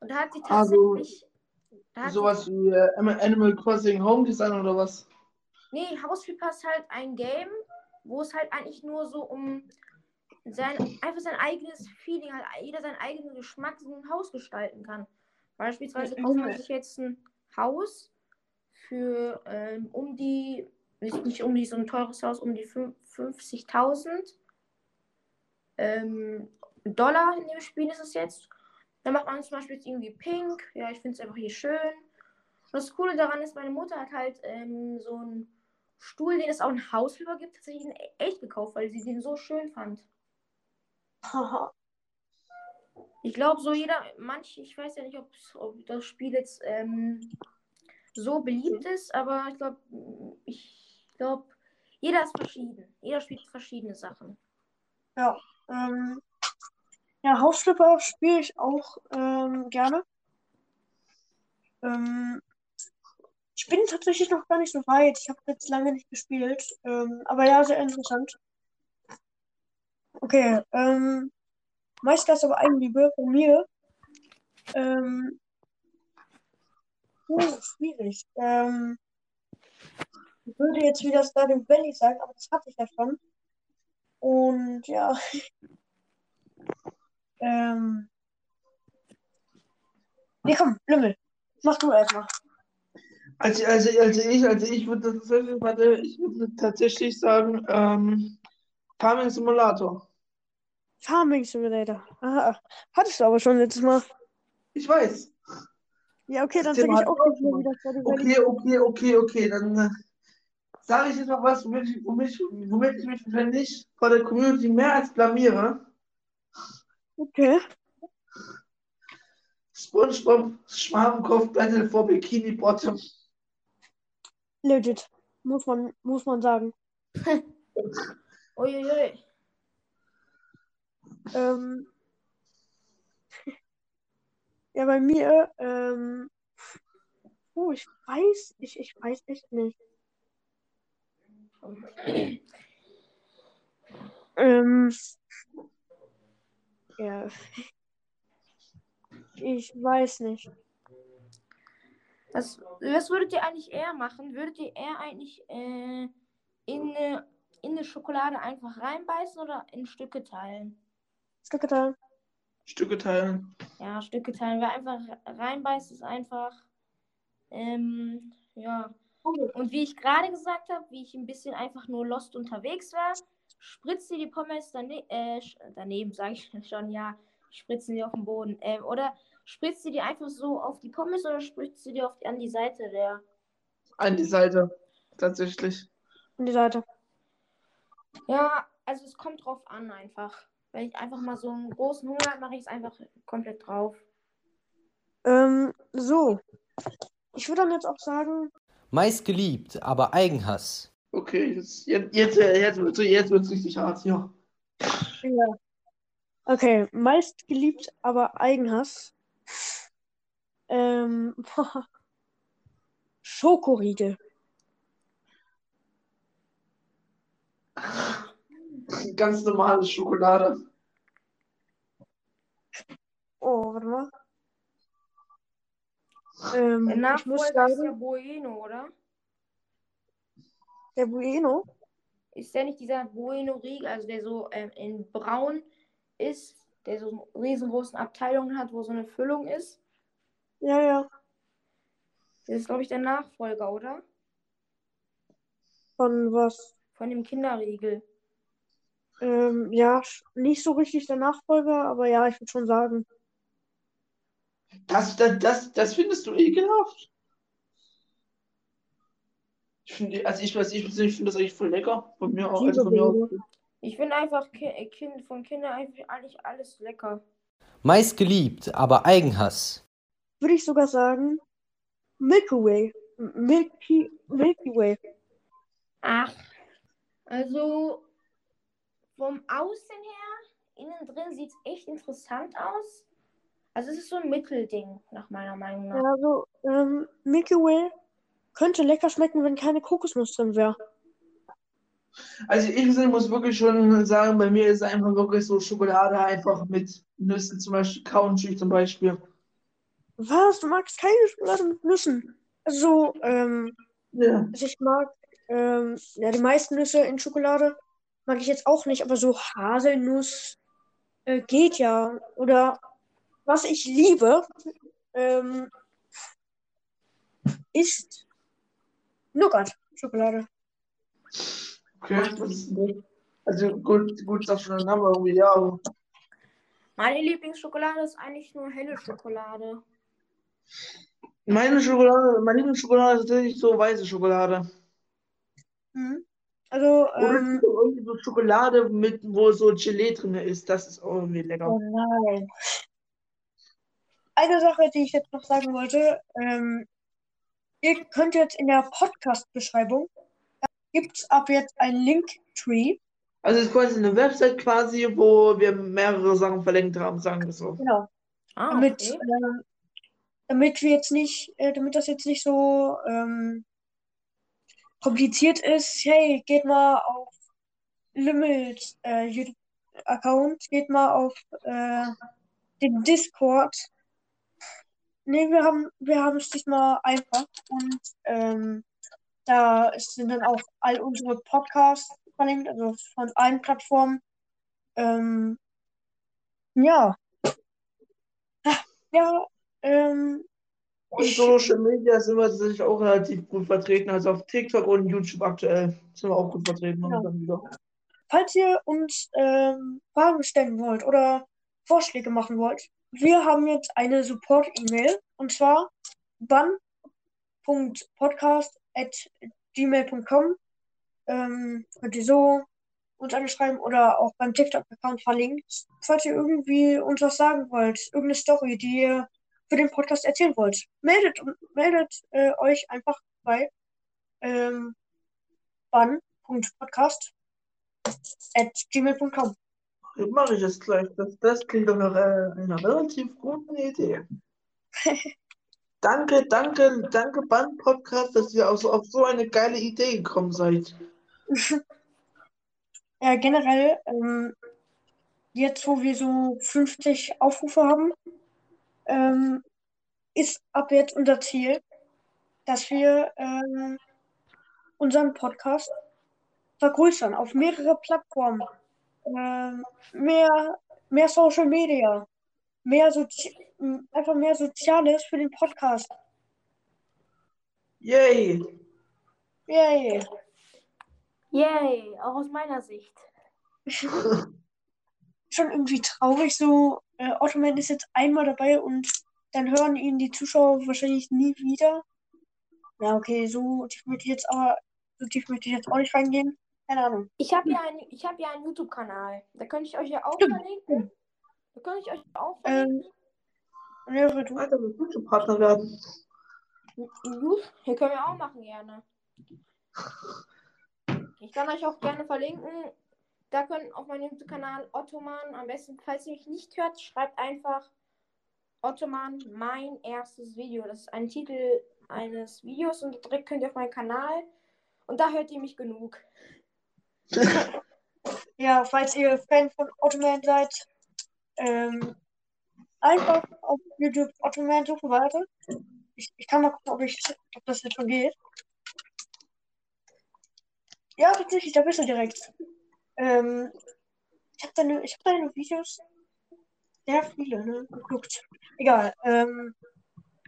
Und da hat sie Also, tatsächlich. sie- Sowas wie äh, Animal Crossing Home Design oder was? Nee, Hausflipper ist halt ein Game, wo es halt eigentlich nur so um sein, einfach sein eigenes Feeling, halt jeder seinen eigenen Geschmack so ein Haus gestalten kann. Beispielsweise kauft man sich jetzt ein Haus für ähm, um die, nicht, um die, so ein teures Haus, um die fün- 50.000 ähm, Dollar in dem Spiel ist es jetzt. Dann macht man zum Beispiel jetzt irgendwie pink. Ja, ich finde es einfach hier schön. Und das Coole daran ist, meine Mutter hat halt ähm, so einen Stuhl, den es auch ein Haus über gibt, tatsächlich in echt gekauft, weil sie den so schön fand. Ich glaube, so jeder, manch, ich weiß ja nicht, ob das Spiel jetzt ähm, so beliebt ist, aber ich glaube, ich glaube, jeder ist verschieden. Jeder spielt verschiedene Sachen. Ähm, ja, Hausflipper spiele ich auch ähm, gerne. Ähm, ich bin tatsächlich noch gar nicht so weit. Ich habe jetzt lange nicht gespielt. Ähm, aber ja, sehr interessant. Okay, ähm, Meistgast aber Eigenliebe von mir. Ähm, uh, schwierig. Ähm, ich würde jetzt wieder Stardew Valley sagen, aber das hatte ich ja schon. Und ja. Ähm. Nee, komm, Lümmel. Mach du erstmal. Also, also, also ich, also ich würde tatsächlich, warte, ich würde tatsächlich sagen, ähm, Farming Simulator. Farming Simulator. Aha. Hattest du aber schon letztes Mal. Ich weiß. Ja, okay, dann Das sage ich auch nicht mehr wieder Stardew Valley. Okay, okay, okay, okay, dann, äh, sage ich jetzt mal was, womit ich, womit, ich- womit ich mich wahrscheinlich vor der Community mehr als blamiere. Okay. SpongeBob Schwarmkopf Battle for Bikini Bottom. Legit. Muss man, muss man sagen. Uiuiui. Ähm, ja, bei mir, ähm, oh, ich weiß, ich, ich weiß echt nicht. Ähm, ja, ich weiß nicht. Was, was würdet ihr eigentlich eher machen? Würdet ihr eher eigentlich äh, in, eine, in eine Schokolade einfach reinbeißen oder in Stücke teilen? Stücke teilen. Stücke teilen. Ja, Stücke teilen. Wer einfach reinbeißt, ist einfach. Ähm, ja. Und wie ich gerade gesagt habe, wie ich ein bisschen einfach nur lost unterwegs war, spritzt ihr die Pommes dane äh, daneben, sage ich schon, ja, spritzen die auf den Boden. Ähm, oder spritzt ihr die einfach so auf die Pommes oder spritzt ihr die auf die, an die Seite der. An die Seite. Tatsächlich. An die Seite. Ja, also es kommt drauf an einfach. Wenn ich einfach mal so einen großen Hunger habe, mache ich es einfach komplett drauf. Ähm, so. Ich würde dann jetzt auch sagen, Meist geliebt, aber Eigenhass. Okay, jetzt, jetzt, jetzt, jetzt wird es jetzt wird's richtig hart, ja. ja. Okay, meist geliebt, aber Eigenhass. Ähm. Schokoriegel. Ganz normale Schokolade. Oh, warte mal. Ähm, Der ich muss Nachfolger ist sagen, ja Bueno, oder? der Bueno. Ist der nicht dieser Bueno-Riegel, also der so ähm, in braun ist, der so riesengroßen Abteilungen hat, wo so eine Füllung ist? Ja, ja. Das ist, glaube ich, der Nachfolger, oder? Von was? Von dem Kinderriegel. Ähm, ja, nicht so richtig der Nachfolger, aber ja, ich würde schon sagen. Das, das, das, das findest du ekelhaft? Ich finde, also ich weiß, ich persönlich finde das eigentlich voll lecker. Von mir auch, also von mir aus. Ich finde einfach äh, kind, von Kindern eigentlich alles lecker. Meist geliebt, aber Eigenhass. Würde ich sogar sagen, Milky Way. Milky, Milky Way. Ach, also vom Außen her, innen drin sieht es echt interessant aus. Also es ist so ein Mittelding, nach meiner Meinung nach. Ja, also, ähm, Milky Way könnte lecker schmecken, wenn keine Kokosnuss drin wäre. Also ich muss wirklich schon sagen, bei mir ist einfach wirklich so Schokolade einfach mit Nüssen, zum Beispiel Country zum Beispiel. Was? Du magst keine Schokolade mit Nüssen? Also, ähm, Ja. also ich mag, ähm, ja, die meisten Nüsse in Schokolade mag ich jetzt auch nicht, aber so Haselnuss äh, geht ja. Oder was ich liebe, ähm, ist Nougat-Schokolade. Okay, das ist gut. Also gut, gut, das schon ein Name irgendwie, ja. aber- Meine Lieblingsschokolade ist eigentlich nur helle Schokolade. Meine Schokolade, meine Lieblingsschokolade ist tatsächlich so weiße Schokolade. Mhm. Also, Oder ähm, so irgendwie so Schokolade mit, wo so Gelee drin ist. Das ist auch irgendwie lecker. Oh nein. Eine Sache, die ich jetzt noch sagen wollte, ähm, ihr könnt jetzt in der Podcast-Beschreibung, gibt es ab jetzt ein Linktree. Also es ist quasi eine Website quasi, wo wir mehrere Sachen verlinkt haben, sagen wir so. Genau. Ah, Damit, okay. ähm, damit wir jetzt nicht, äh, damit das jetzt nicht so ähm, kompliziert ist, hey, geht mal auf Limit äh, YouTube-Account, geht mal auf äh, den Discord. Nee, wir haben, wir haben es diesmal einfach und ähm, da sind dann auch all unsere Podcasts verlinkt, also von allen Plattformen. Ähm, ja. Ah, Ja, ähm, Und Social Media sind wir tatsächlich auch relativ gut vertreten. Also auf TikTok und YouTube aktuell sind wir auch gut vertreten. Wieder. falls ihr uns ähm, Fragen stellen wollt oder Vorschläge machen wollt, wir haben jetzt eine Support-E-Mail und zwar ban.podcast.gmail.com. ähm, könnt ihr so uns anschreiben oder auch beim TikTok-Account verlinkt, falls ihr irgendwie uns was sagen wollt, irgendeine Story, die ihr für den Podcast erzählen wollt. Meldet, meldet äh, euch einfach bei ähm, ban.podcast at gmail.com. Mache ich es gleich. Das, das klingt doch nach äh, einer relativ guten Idee. danke, danke, danke, Band Podcast, dass ihr auf, auf so eine geile Idee gekommen seid. Ja, generell, ähm, jetzt wo wir so 50 Aufrufe haben, ähm, ist ab jetzt unser Ziel, dass wir ähm, unseren Podcast vergrößern auf mehrere Plattformen. Ähm, mehr, mehr Social Media, mehr Sozi einfach mehr Soziales für den Podcast. Yay! Yay! Yay, auch aus meiner Sicht. Schon irgendwie traurig, so äh, Ottoman ist jetzt einmal dabei und dann hören ihn die Zuschauer wahrscheinlich nie wieder. Ja, okay, so tief möchte ich jetzt aber, so tief möchte ich jetzt auch nicht reingehen. Keine Ahnung. Ich habe ja, ein, ich hab ja einen YouTube-Kanal. Da könnte ich euch ja auch Stimmt. verlinken. Da könnte ich euch auch Ähm, verlinken. ja, du. Alter, wir gute Partner werden. Gut, hier können wir auch machen gerne. Ich kann euch auch gerne verlinken. Da können auf meinem YouTube-Kanal Ottoman, am besten, falls ihr mich nicht hört, schreibt einfach Ottoman, mein erstes Video. Das ist ein Titel eines Videos und direkt könnt ihr auf meinen Kanal und da hört ihr mich genug. Ja, falls ihr Fan von Ottoman seid, ähm, einfach auf YouTube Ottoman suchen weiter. Ich, ich kann mal gucken, ob, ich, ob das jetzt schon geht. Ja, tatsächlich, da bist du direkt. Ähm, ich habe deine, ich hab deine Videos sehr viele, ne? Geguckt. Egal. Ähm,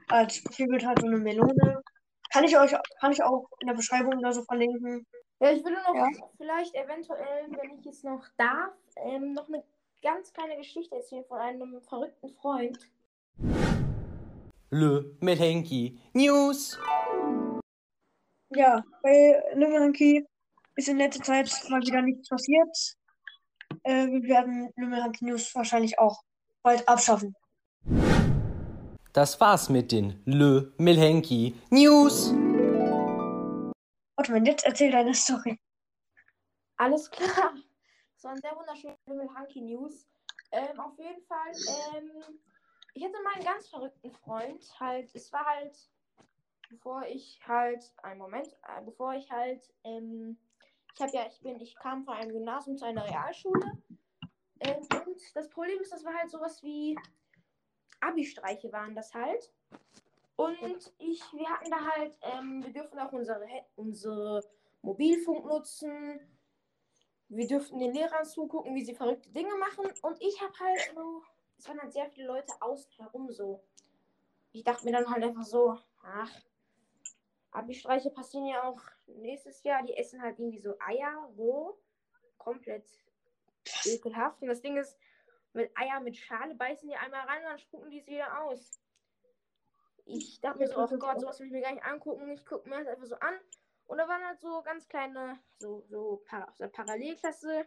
als Profilbild hat so eine Melone. Kann ich euch, kann ich auch in der Beschreibung oder so verlinken. Ja, ich würde noch Ja. vielleicht eventuell, wenn ich es noch darf, ähm, noch eine ganz kleine Geschichte erzählen von einem verrückten Freund. Le mit Henki. News. Ja, bei Lümmelhanki ist in letzter Zeit mal wieder nichts passiert. Äh, wir werden Lümmelhanki News wahrscheinlich auch bald abschaffen. Das war's mit den Le Milhenki News. Ottoman, jetzt erzähl deine Story. Alles klar. Das war ein sehr wunderschöner Himmel Hunky News. Ähm, auf jeden Fall, ähm, ich hatte mal einen ganz verrückten Freund. Halt, es war halt, bevor ich halt, einen Moment, äh, bevor ich halt, ähm, ich habe ja, ich bin, ich kam von einem Gymnasium zu einer Realschule. Ähm, und das Problem ist, das war halt sowas wie Abi-Streiche waren das halt. Und ich, wir hatten da halt, ähm, wir dürfen auch unsere, unsere Mobilfunk nutzen. Wir dürften den Lehrern zugucken, wie sie verrückte Dinge machen. Und ich habe halt so, es waren halt sehr viele Leute außen herum so. Ich dachte mir dann halt einfach so, ach, Abi-Streiche passieren ja auch nächstes Jahr. Die essen halt irgendwie so Eier roh. Komplett ekelhaft. Und das Ding ist, mit Eier mit Schale beißen die einmal rein und dann spucken die es wieder aus. Ich dachte mir so, oh Gott, sowas will ich mir gar nicht angucken. Ich gucke mir das einfach so an. Und da waren halt so ganz kleine, so, so, Par so Parallelklasse.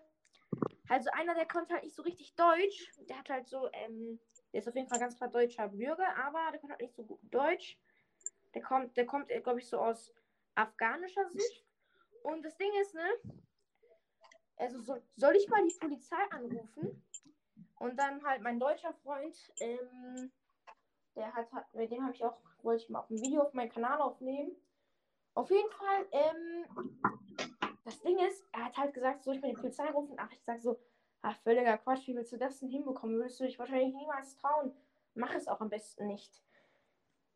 Also einer, der konnte halt nicht so richtig Deutsch. Der hat halt so, ähm, der ist auf jeden Fall ganz klar deutscher Bürger, aber der konnte halt nicht so gut Deutsch. Der kommt, der kommt, glaube ich, so aus afghanischer Sicht. Und das Ding ist, ne? Also so, soll ich mal die Polizei anrufen? Und dann halt mein deutscher Freund, ähm, der hat, hat mit dem habe ich auch, wollte ich mal auf ein Video auf meinen Kanal aufnehmen. Auf jeden Fall, ähm, das Ding ist, er hat halt gesagt, soll ich mal die Polizei rufen? Ach, ich sag so, ach, völliger Quatsch, wie willst du das denn hinbekommen? Würdest du dich wahrscheinlich niemals trauen. Mach es auch am besten nicht.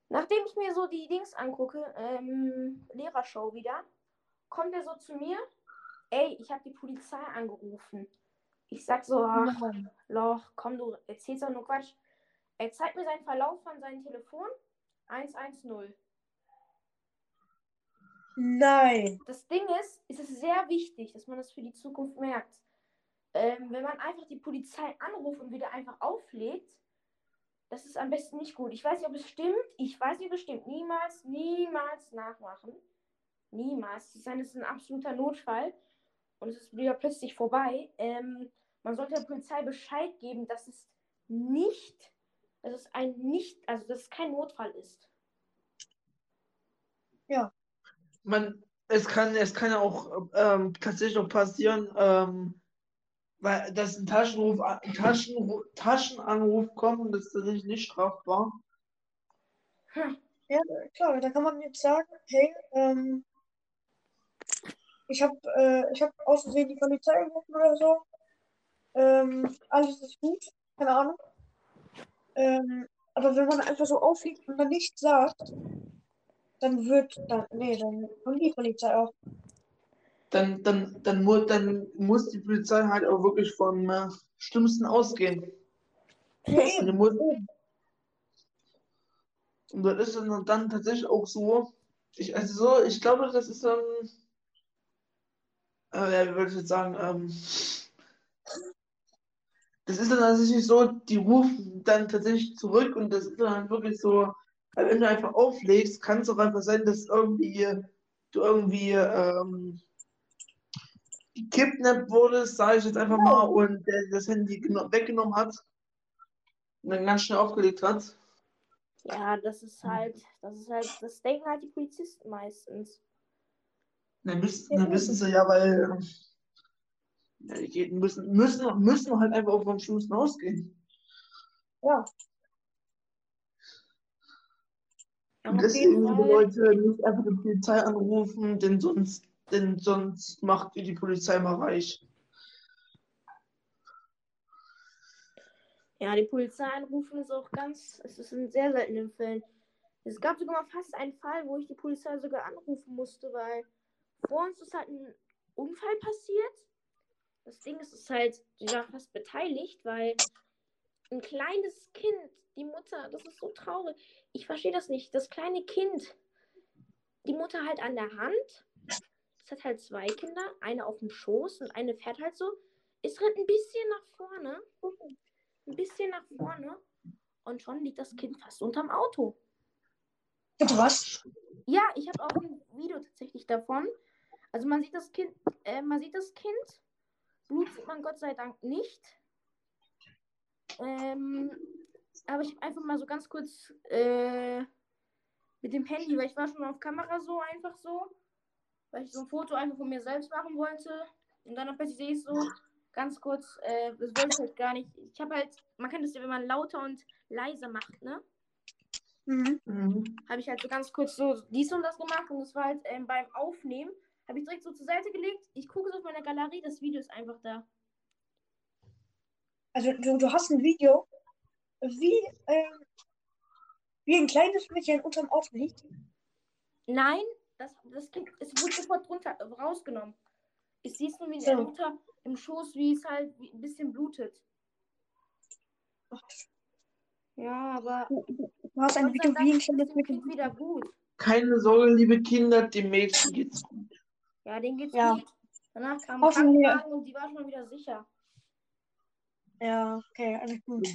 Nachdem ich mir so die Dings angucke, ähm, Lehrershow wieder, kommt er so zu mir, ey, ich habe die Polizei angerufen. Ich sag so, ach, Loch, komm, du erzählst doch nur Quatsch. Er zeigt mir seinen Verlauf von seinem Telefon. 110. Nein. Das Ding ist, es ist sehr wichtig, dass man das für die Zukunft merkt. Ähm, wenn man einfach die Polizei anruft und wieder einfach auflegt, das ist am besten nicht gut. Ich weiß nicht, ob es stimmt. Ich weiß nicht, ob es stimmt. Niemals, niemals nachmachen. Niemals. Es ist ein absoluter Notfall und es ist wieder plötzlich vorbei. Ähm, man sollte der Polizei Bescheid geben, dass es nicht, dass es ein nicht, also dass es kein Notfall ist. Ja. Man, es kann, es kann ja auch ähm, tatsächlich auch passieren, ähm, weil dass ein Taschenruf, ein Taschenruf, Taschenanruf kommt und das ist tatsächlich nicht strafbar. Hm. Ja, klar, da kann man jetzt sagen, hey, ähm, ich habe äh, ich hab aus Versehen die Polizei gerufen oder so. Ähm, alles ist gut, keine Ahnung. Ähm, aber wenn man einfach so aufliegt und dann nichts sagt, dann wird, dann, nee, dann kommt die Polizei auch. Dann, dann, dann, mu dann muss die Polizei halt auch wirklich vom äh, Schlimmsten ausgehen. Und, die muss, und das ist dann, dann tatsächlich auch so. Ich, also so, ich glaube, das ist dann, äh, ja, wie würde ich jetzt sagen, ähm, das ist dann tatsächlich so, die rufen dann tatsächlich zurück und das ist dann wirklich so, wenn du einfach auflegst, kann es auch einfach sein, dass irgendwie du irgendwie ähm, gekidnappt wurdest, sage ich jetzt einfach mal, und der das Handy geno- weggenommen hat und dann ganz schnell aufgelegt hat. Ja, das ist halt, das ist halt, das denken halt die Polizisten meistens. Dann müssen, dann müssen sie ja, weil ja, die müssen, müssen, müssen halt einfach auch vom Schlimmsten ausgehen. Ja, Und auf deswegen. Leute, nicht einfach die Polizei anrufen, denn sonst, denn sonst macht ihr die Polizei mal reich. Ja, die Polizei anrufen ist auch ganz, es ist in sehr seltenen Fällen. Es gab sogar mal fast einen Fall, wo ich die Polizei sogar anrufen musste, weil vor uns ist halt ein Unfall passiert. Das Ding ist, es ist halt, die war fast beteiligt, weil ein kleines Kind, die Mutter, das ist so traurig. Ich verstehe das nicht. Das kleine Kind, die Mutter halt an der Hand. Es hat halt zwei Kinder, eine auf dem Schoß und eine fährt halt so. Ist halt ein bisschen nach vorne. Ein bisschen nach vorne. Und schon liegt das Kind fast unterm Auto. was? Ja, ich habe auch ein Video tatsächlich davon. Also man sieht das Kind, äh, man sieht das Kind. Blut sieht man Gott sei Dank nicht. Ähm, aber ich habe einfach mal so ganz kurz äh, mit dem Handy, weil ich war schon auf Kamera so einfach so, weil ich so ein Foto einfach von mir selbst machen wollte. Und dann plötzlich sehe ich so ganz kurz, äh, das wollte ich halt gar nicht. Ich habe halt, man kennt das ja, wenn man lauter und leiser macht, ne? Mhm. Mhm. habe ich halt so ganz kurz so dies und das gemacht und das war halt ähm, beim Aufnehmen, habe ich direkt so zur Seite gelegt. Ich gucke so auf meiner Galerie, das Video ist einfach da. Also du, du hast ein Video, wie, ähm, wie ein kleines Mädchen unterm Auto liegt. Nein, das, das Kind, es wurde sofort runter, äh, rausgenommen. Ich sehe es nur wie in So. der Mutter im Schoß, wie es halt wie, ein bisschen blutet. Ja, aber Du hast ein Video, wie ein dem. Kind wieder gut. Keine Sorge, liebe Kinder, dem Mädchen geht's gut. Ja, denen geht's Ja. gut. Danach kam. Krankenwagen und die war schon wieder sicher. Ja, okay, alles gut.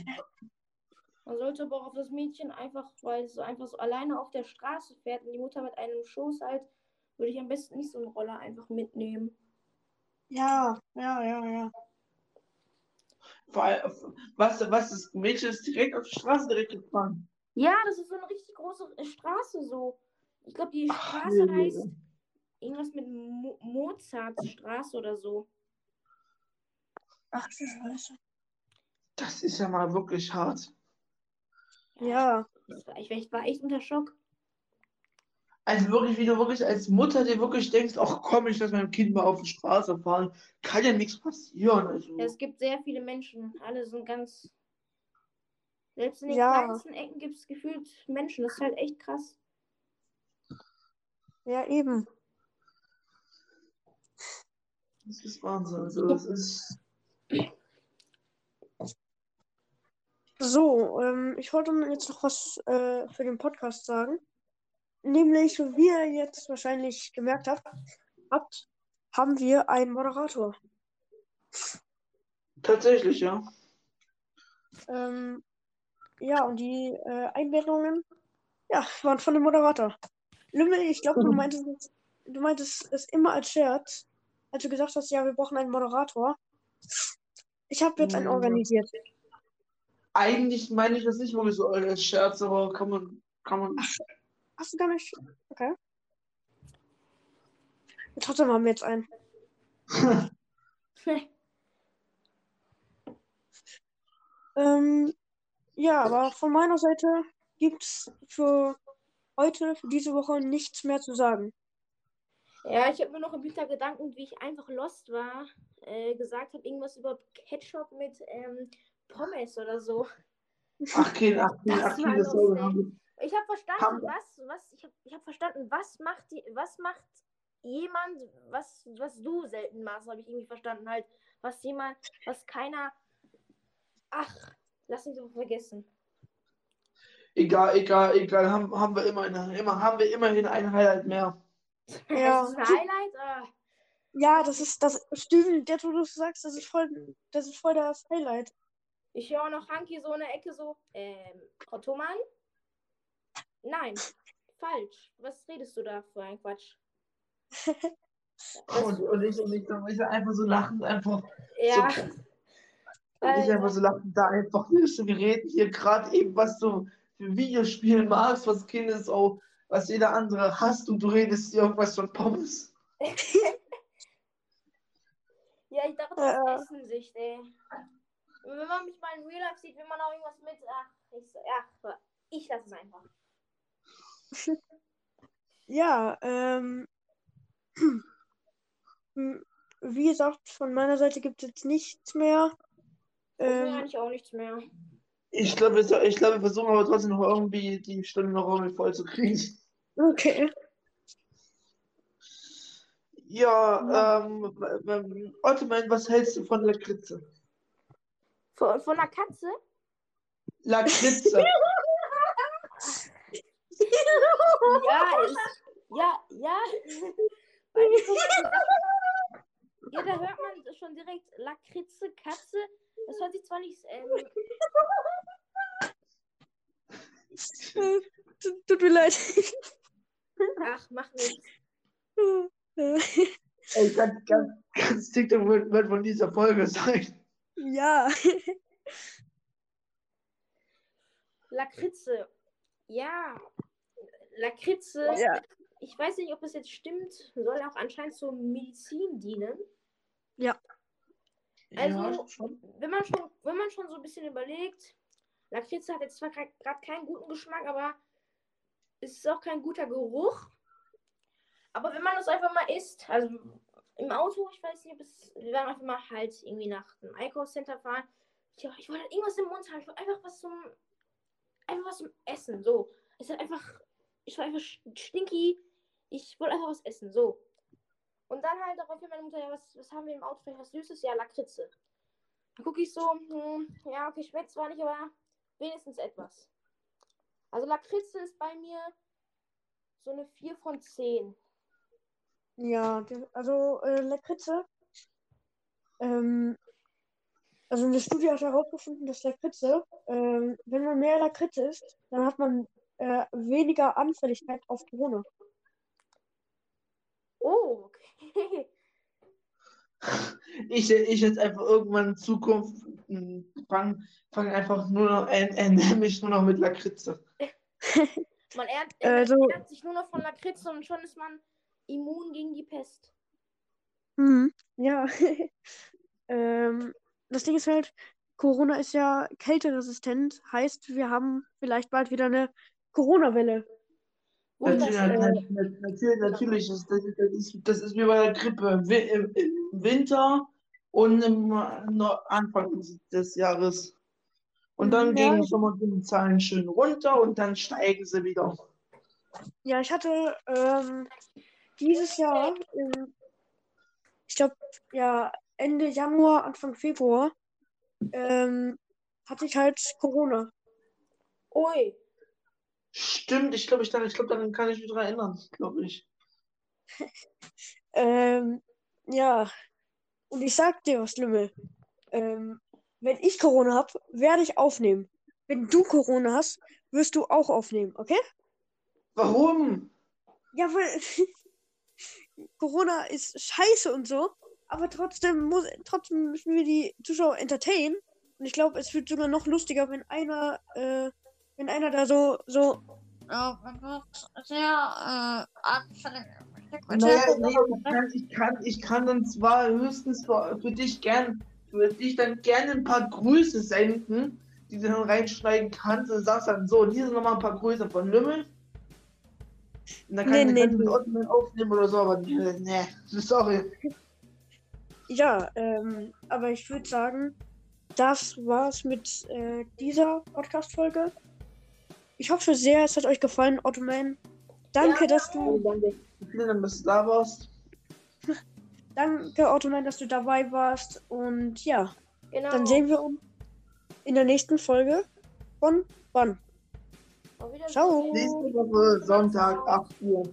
Man sollte aber auch auf das Mädchen einfach, weil es so einfach so alleine auf der Straße fährt und die Mutter mit einem Schoß halt, würde ich am besten nicht so einen Roller einfach mitnehmen. Ja, ja, ja, ja. Vor allem, was, was das Mädchen ist direkt auf die Straße direkt gefahren. Ja, das ist so eine richtig große Straße so. Ich glaube, die Ach, Straße nee. heißt irgendwas mit Mo Mozartstraße oder so. Ach. Das ist ja mal wirklich hart. Ja, Das war, ich, ich war echt unter Schock. Also wirklich, wie du wirklich als Mutter dir wirklich denkst, ach komm, ich lass meinem Kind mal auf die Straße fahren. Kann ja nichts passieren. Also. Ja, es gibt sehr viele Menschen. Alle sind ganz. Selbst in den Ja. kleinsten Ecken gibt es gefühlt Menschen. Das ist halt echt krass. ja, eben. Das ist Wahnsinn. Also, das ist. So, ähm, ich wollte jetzt noch was äh, für den Podcast sagen. Nämlich, wie ihr jetzt wahrscheinlich gemerkt habt, habt haben wir einen Moderator. Tatsächlich, ja. Ähm, ja, und die äh, Einblendungen, ja, waren von dem Moderator. Lümmel, ich glaube, du meintest du meintest es immer als Scherz, als du gesagt hast, ja, wir brauchen einen Moderator. Ich habe jetzt einen Mhm. organisiert. Eigentlich meine ich das nicht wirklich so als Scherz, aber kann man, kann man. Hast du gar nicht. Okay. Trotzdem haben wir jetzt einen. Ähm, ja, aber von meiner Seite gibt's für heute, für diese Woche nichts mehr zu sagen. Ja, ich habe mir noch im Winter Gedanken, wie ich einfach lost war, äh, gesagt habe, irgendwas über Ketchup mit ähm, Pommes oder so. Ach, okay, ach, Das ach, das soll Ich habe verstanden, was, was, ich habe ich hab verstanden, was macht die, was macht jemand, was, was du selten machst, habe ich irgendwie verstanden, halt, was jemand, was keiner, ach, lass mich so vergessen. Egal, egal, egal, haben, haben wir immer, eine, immer, haben wir immerhin ein Highlight mehr. Ja. Das ist ein Highlight, ah, Ja, das ist das Steven, der wo du sagst, das ist voll, das ist voll das Highlight. Ich höre noch Hanki so in der Ecke so, ähm, Frau Thomann? Nein, falsch, was redest du da für ein Quatsch? Und, und ich, und ich, und ich einfach so lachend, einfach, Ja, und ich einfach so lachend da einfach, wir reden hier gerade eben, was du für Videospiele magst, was Kindes auch, was jeder andere hasst und du redest hier irgendwas von Pommes. Ja, ich dachte, das Essen sich, ey. Und wenn man mich mal in Real Life sieht, will man auch irgendwas mit. Ach, ich, so, ach, ich lasse es einfach. Ja, ähm, hm, wie gesagt, von meiner Seite gibt es jetzt nichts mehr. Ähm, eigentlich auch nichts mehr. Ich glaube, wir, ich glaube, wir versuchen aber trotzdem noch irgendwie die Stunde noch irgendwie voll zu kriegen. okay. Ja, ähm, ähm, Ottoman, was hältst du von Lakritze? Von, von einer Katze? Lakritze. Ja, ich, ja, ja. Ja, da hört man schon direkt Lakritze, Katze. Das hört sich zwar nicht. Ähm, Tut, mir leid. ach, macht nichts. Ey, ganz, ganz, ganz TikTok wird, wird von dieser Folge sein. Ja. Lakritze. Ja. Lakritze. Ja. Ich weiß nicht, ob es jetzt stimmt. Soll auch anscheinend zur Medizin dienen. Also- ja, schon. Wenn man schon, wenn man schon so ein bisschen überlegt, Lakritze hat jetzt zwar gerade keinen guten Geschmack, aber es ist auch kein guter Geruch. Aber wenn man das einfach mal isst, also im Auto, ich weiß nicht, ob es, wir werden einfach mal halt irgendwie nach dem Einkaufscenter fahren. Ich, ich wollte irgendwas im Mund haben, ich wollte einfach was zum, einfach was zum Essen, so. Es hat einfach, ich war einfach stinky, ich wollte einfach was essen, so. Und dann halt daraufhin meine Mutter, ja, was, was haben wir im Auto, vielleicht was Süßes? Ja, Lakritze. Dann gucke ich so, hm, ja, okay, schmeckt zwar nicht, aber wenigstens etwas. Also Lakritze ist bei mir so eine 4 von 10. Ja, also äh, Lakritze. Ähm, also eine Studie hat herausgefunden, dass Lakritze, ähm, wenn man mehr Lakritze isst, dann hat man äh, weniger Anfälligkeit auf Corona. Oh, okay. Ich, ich jetzt einfach irgendwann in Zukunft fange fang einfach nur noch, äh, ernähre mich nur noch mit Lakritze. Man ernährt, Also- ernährt sich nur noch von Lakritze und schon ist man immun gegen die Pest. Mhm. Ja. ähm, das Ding ist halt, Corona ist ja kälteresistent, heißt, wir haben vielleicht bald wieder eine Corona-Welle. Natürlich, Wunderschön. natürlich, natürlich, natürlich ist das, das, ist, das ist wie bei der Grippe. Wi- Im, Winter und im no- Anfang des Jahres. Und dann Mhm, gehen ja. im Sommer die Zahlen schön runter und dann steigen sie wieder. Ja, ich hatte ähm, dieses Jahr, im, ich glaube, ja, Ende Januar, Anfang Februar, ähm, hatte ich halt Corona. Ui. Stimmt, ich glaube, ich, daran- ich glaube, daran kann ich mich dran erinnern, glaube ich. Ähm, ja, und ich sag dir was, Lümmel. Ähm, wenn ich Corona habe, werde ich aufnehmen. Wenn du Corona hast, wirst du auch aufnehmen, okay? Warum? Ja, weil Corona ist scheiße und so, aber trotzdem muss, trotzdem müssen wir die Zuschauer entertainen. Und ich glaube, es wird sogar noch lustiger, wenn einer, äh, wenn einer da so, so, Ja, man wird sehr äh, anfällig. Naja, nee, ich kann, ich kann, ich kann dann zwar höchstens für, für dich gern, für dich dann gerne ein paar Grüße senden, die du dann reinschneiden kannst und sagst dann so, hier sind nochmal ein paar Grüße von Lümmel. Und dann kann Nee, ich nee, Ottoman aufnehmen oder so, aber nee, nee, sorry. ja, ähm, aber ich würde sagen, das war's mit äh, dieser Podcast-Folge. Ich hoffe sehr, es hat euch gefallen, Ottoman. Danke, dass du, Danke, vielen Dank, dass du da warst. danke, Ottoman, dass du dabei warst. Und ja, Genau. dann sehen wir uns in der nächsten Folge von Wann. Auf Wiedersehen. Ciao. Nächste Woche, Sonntag, 8 Uhr.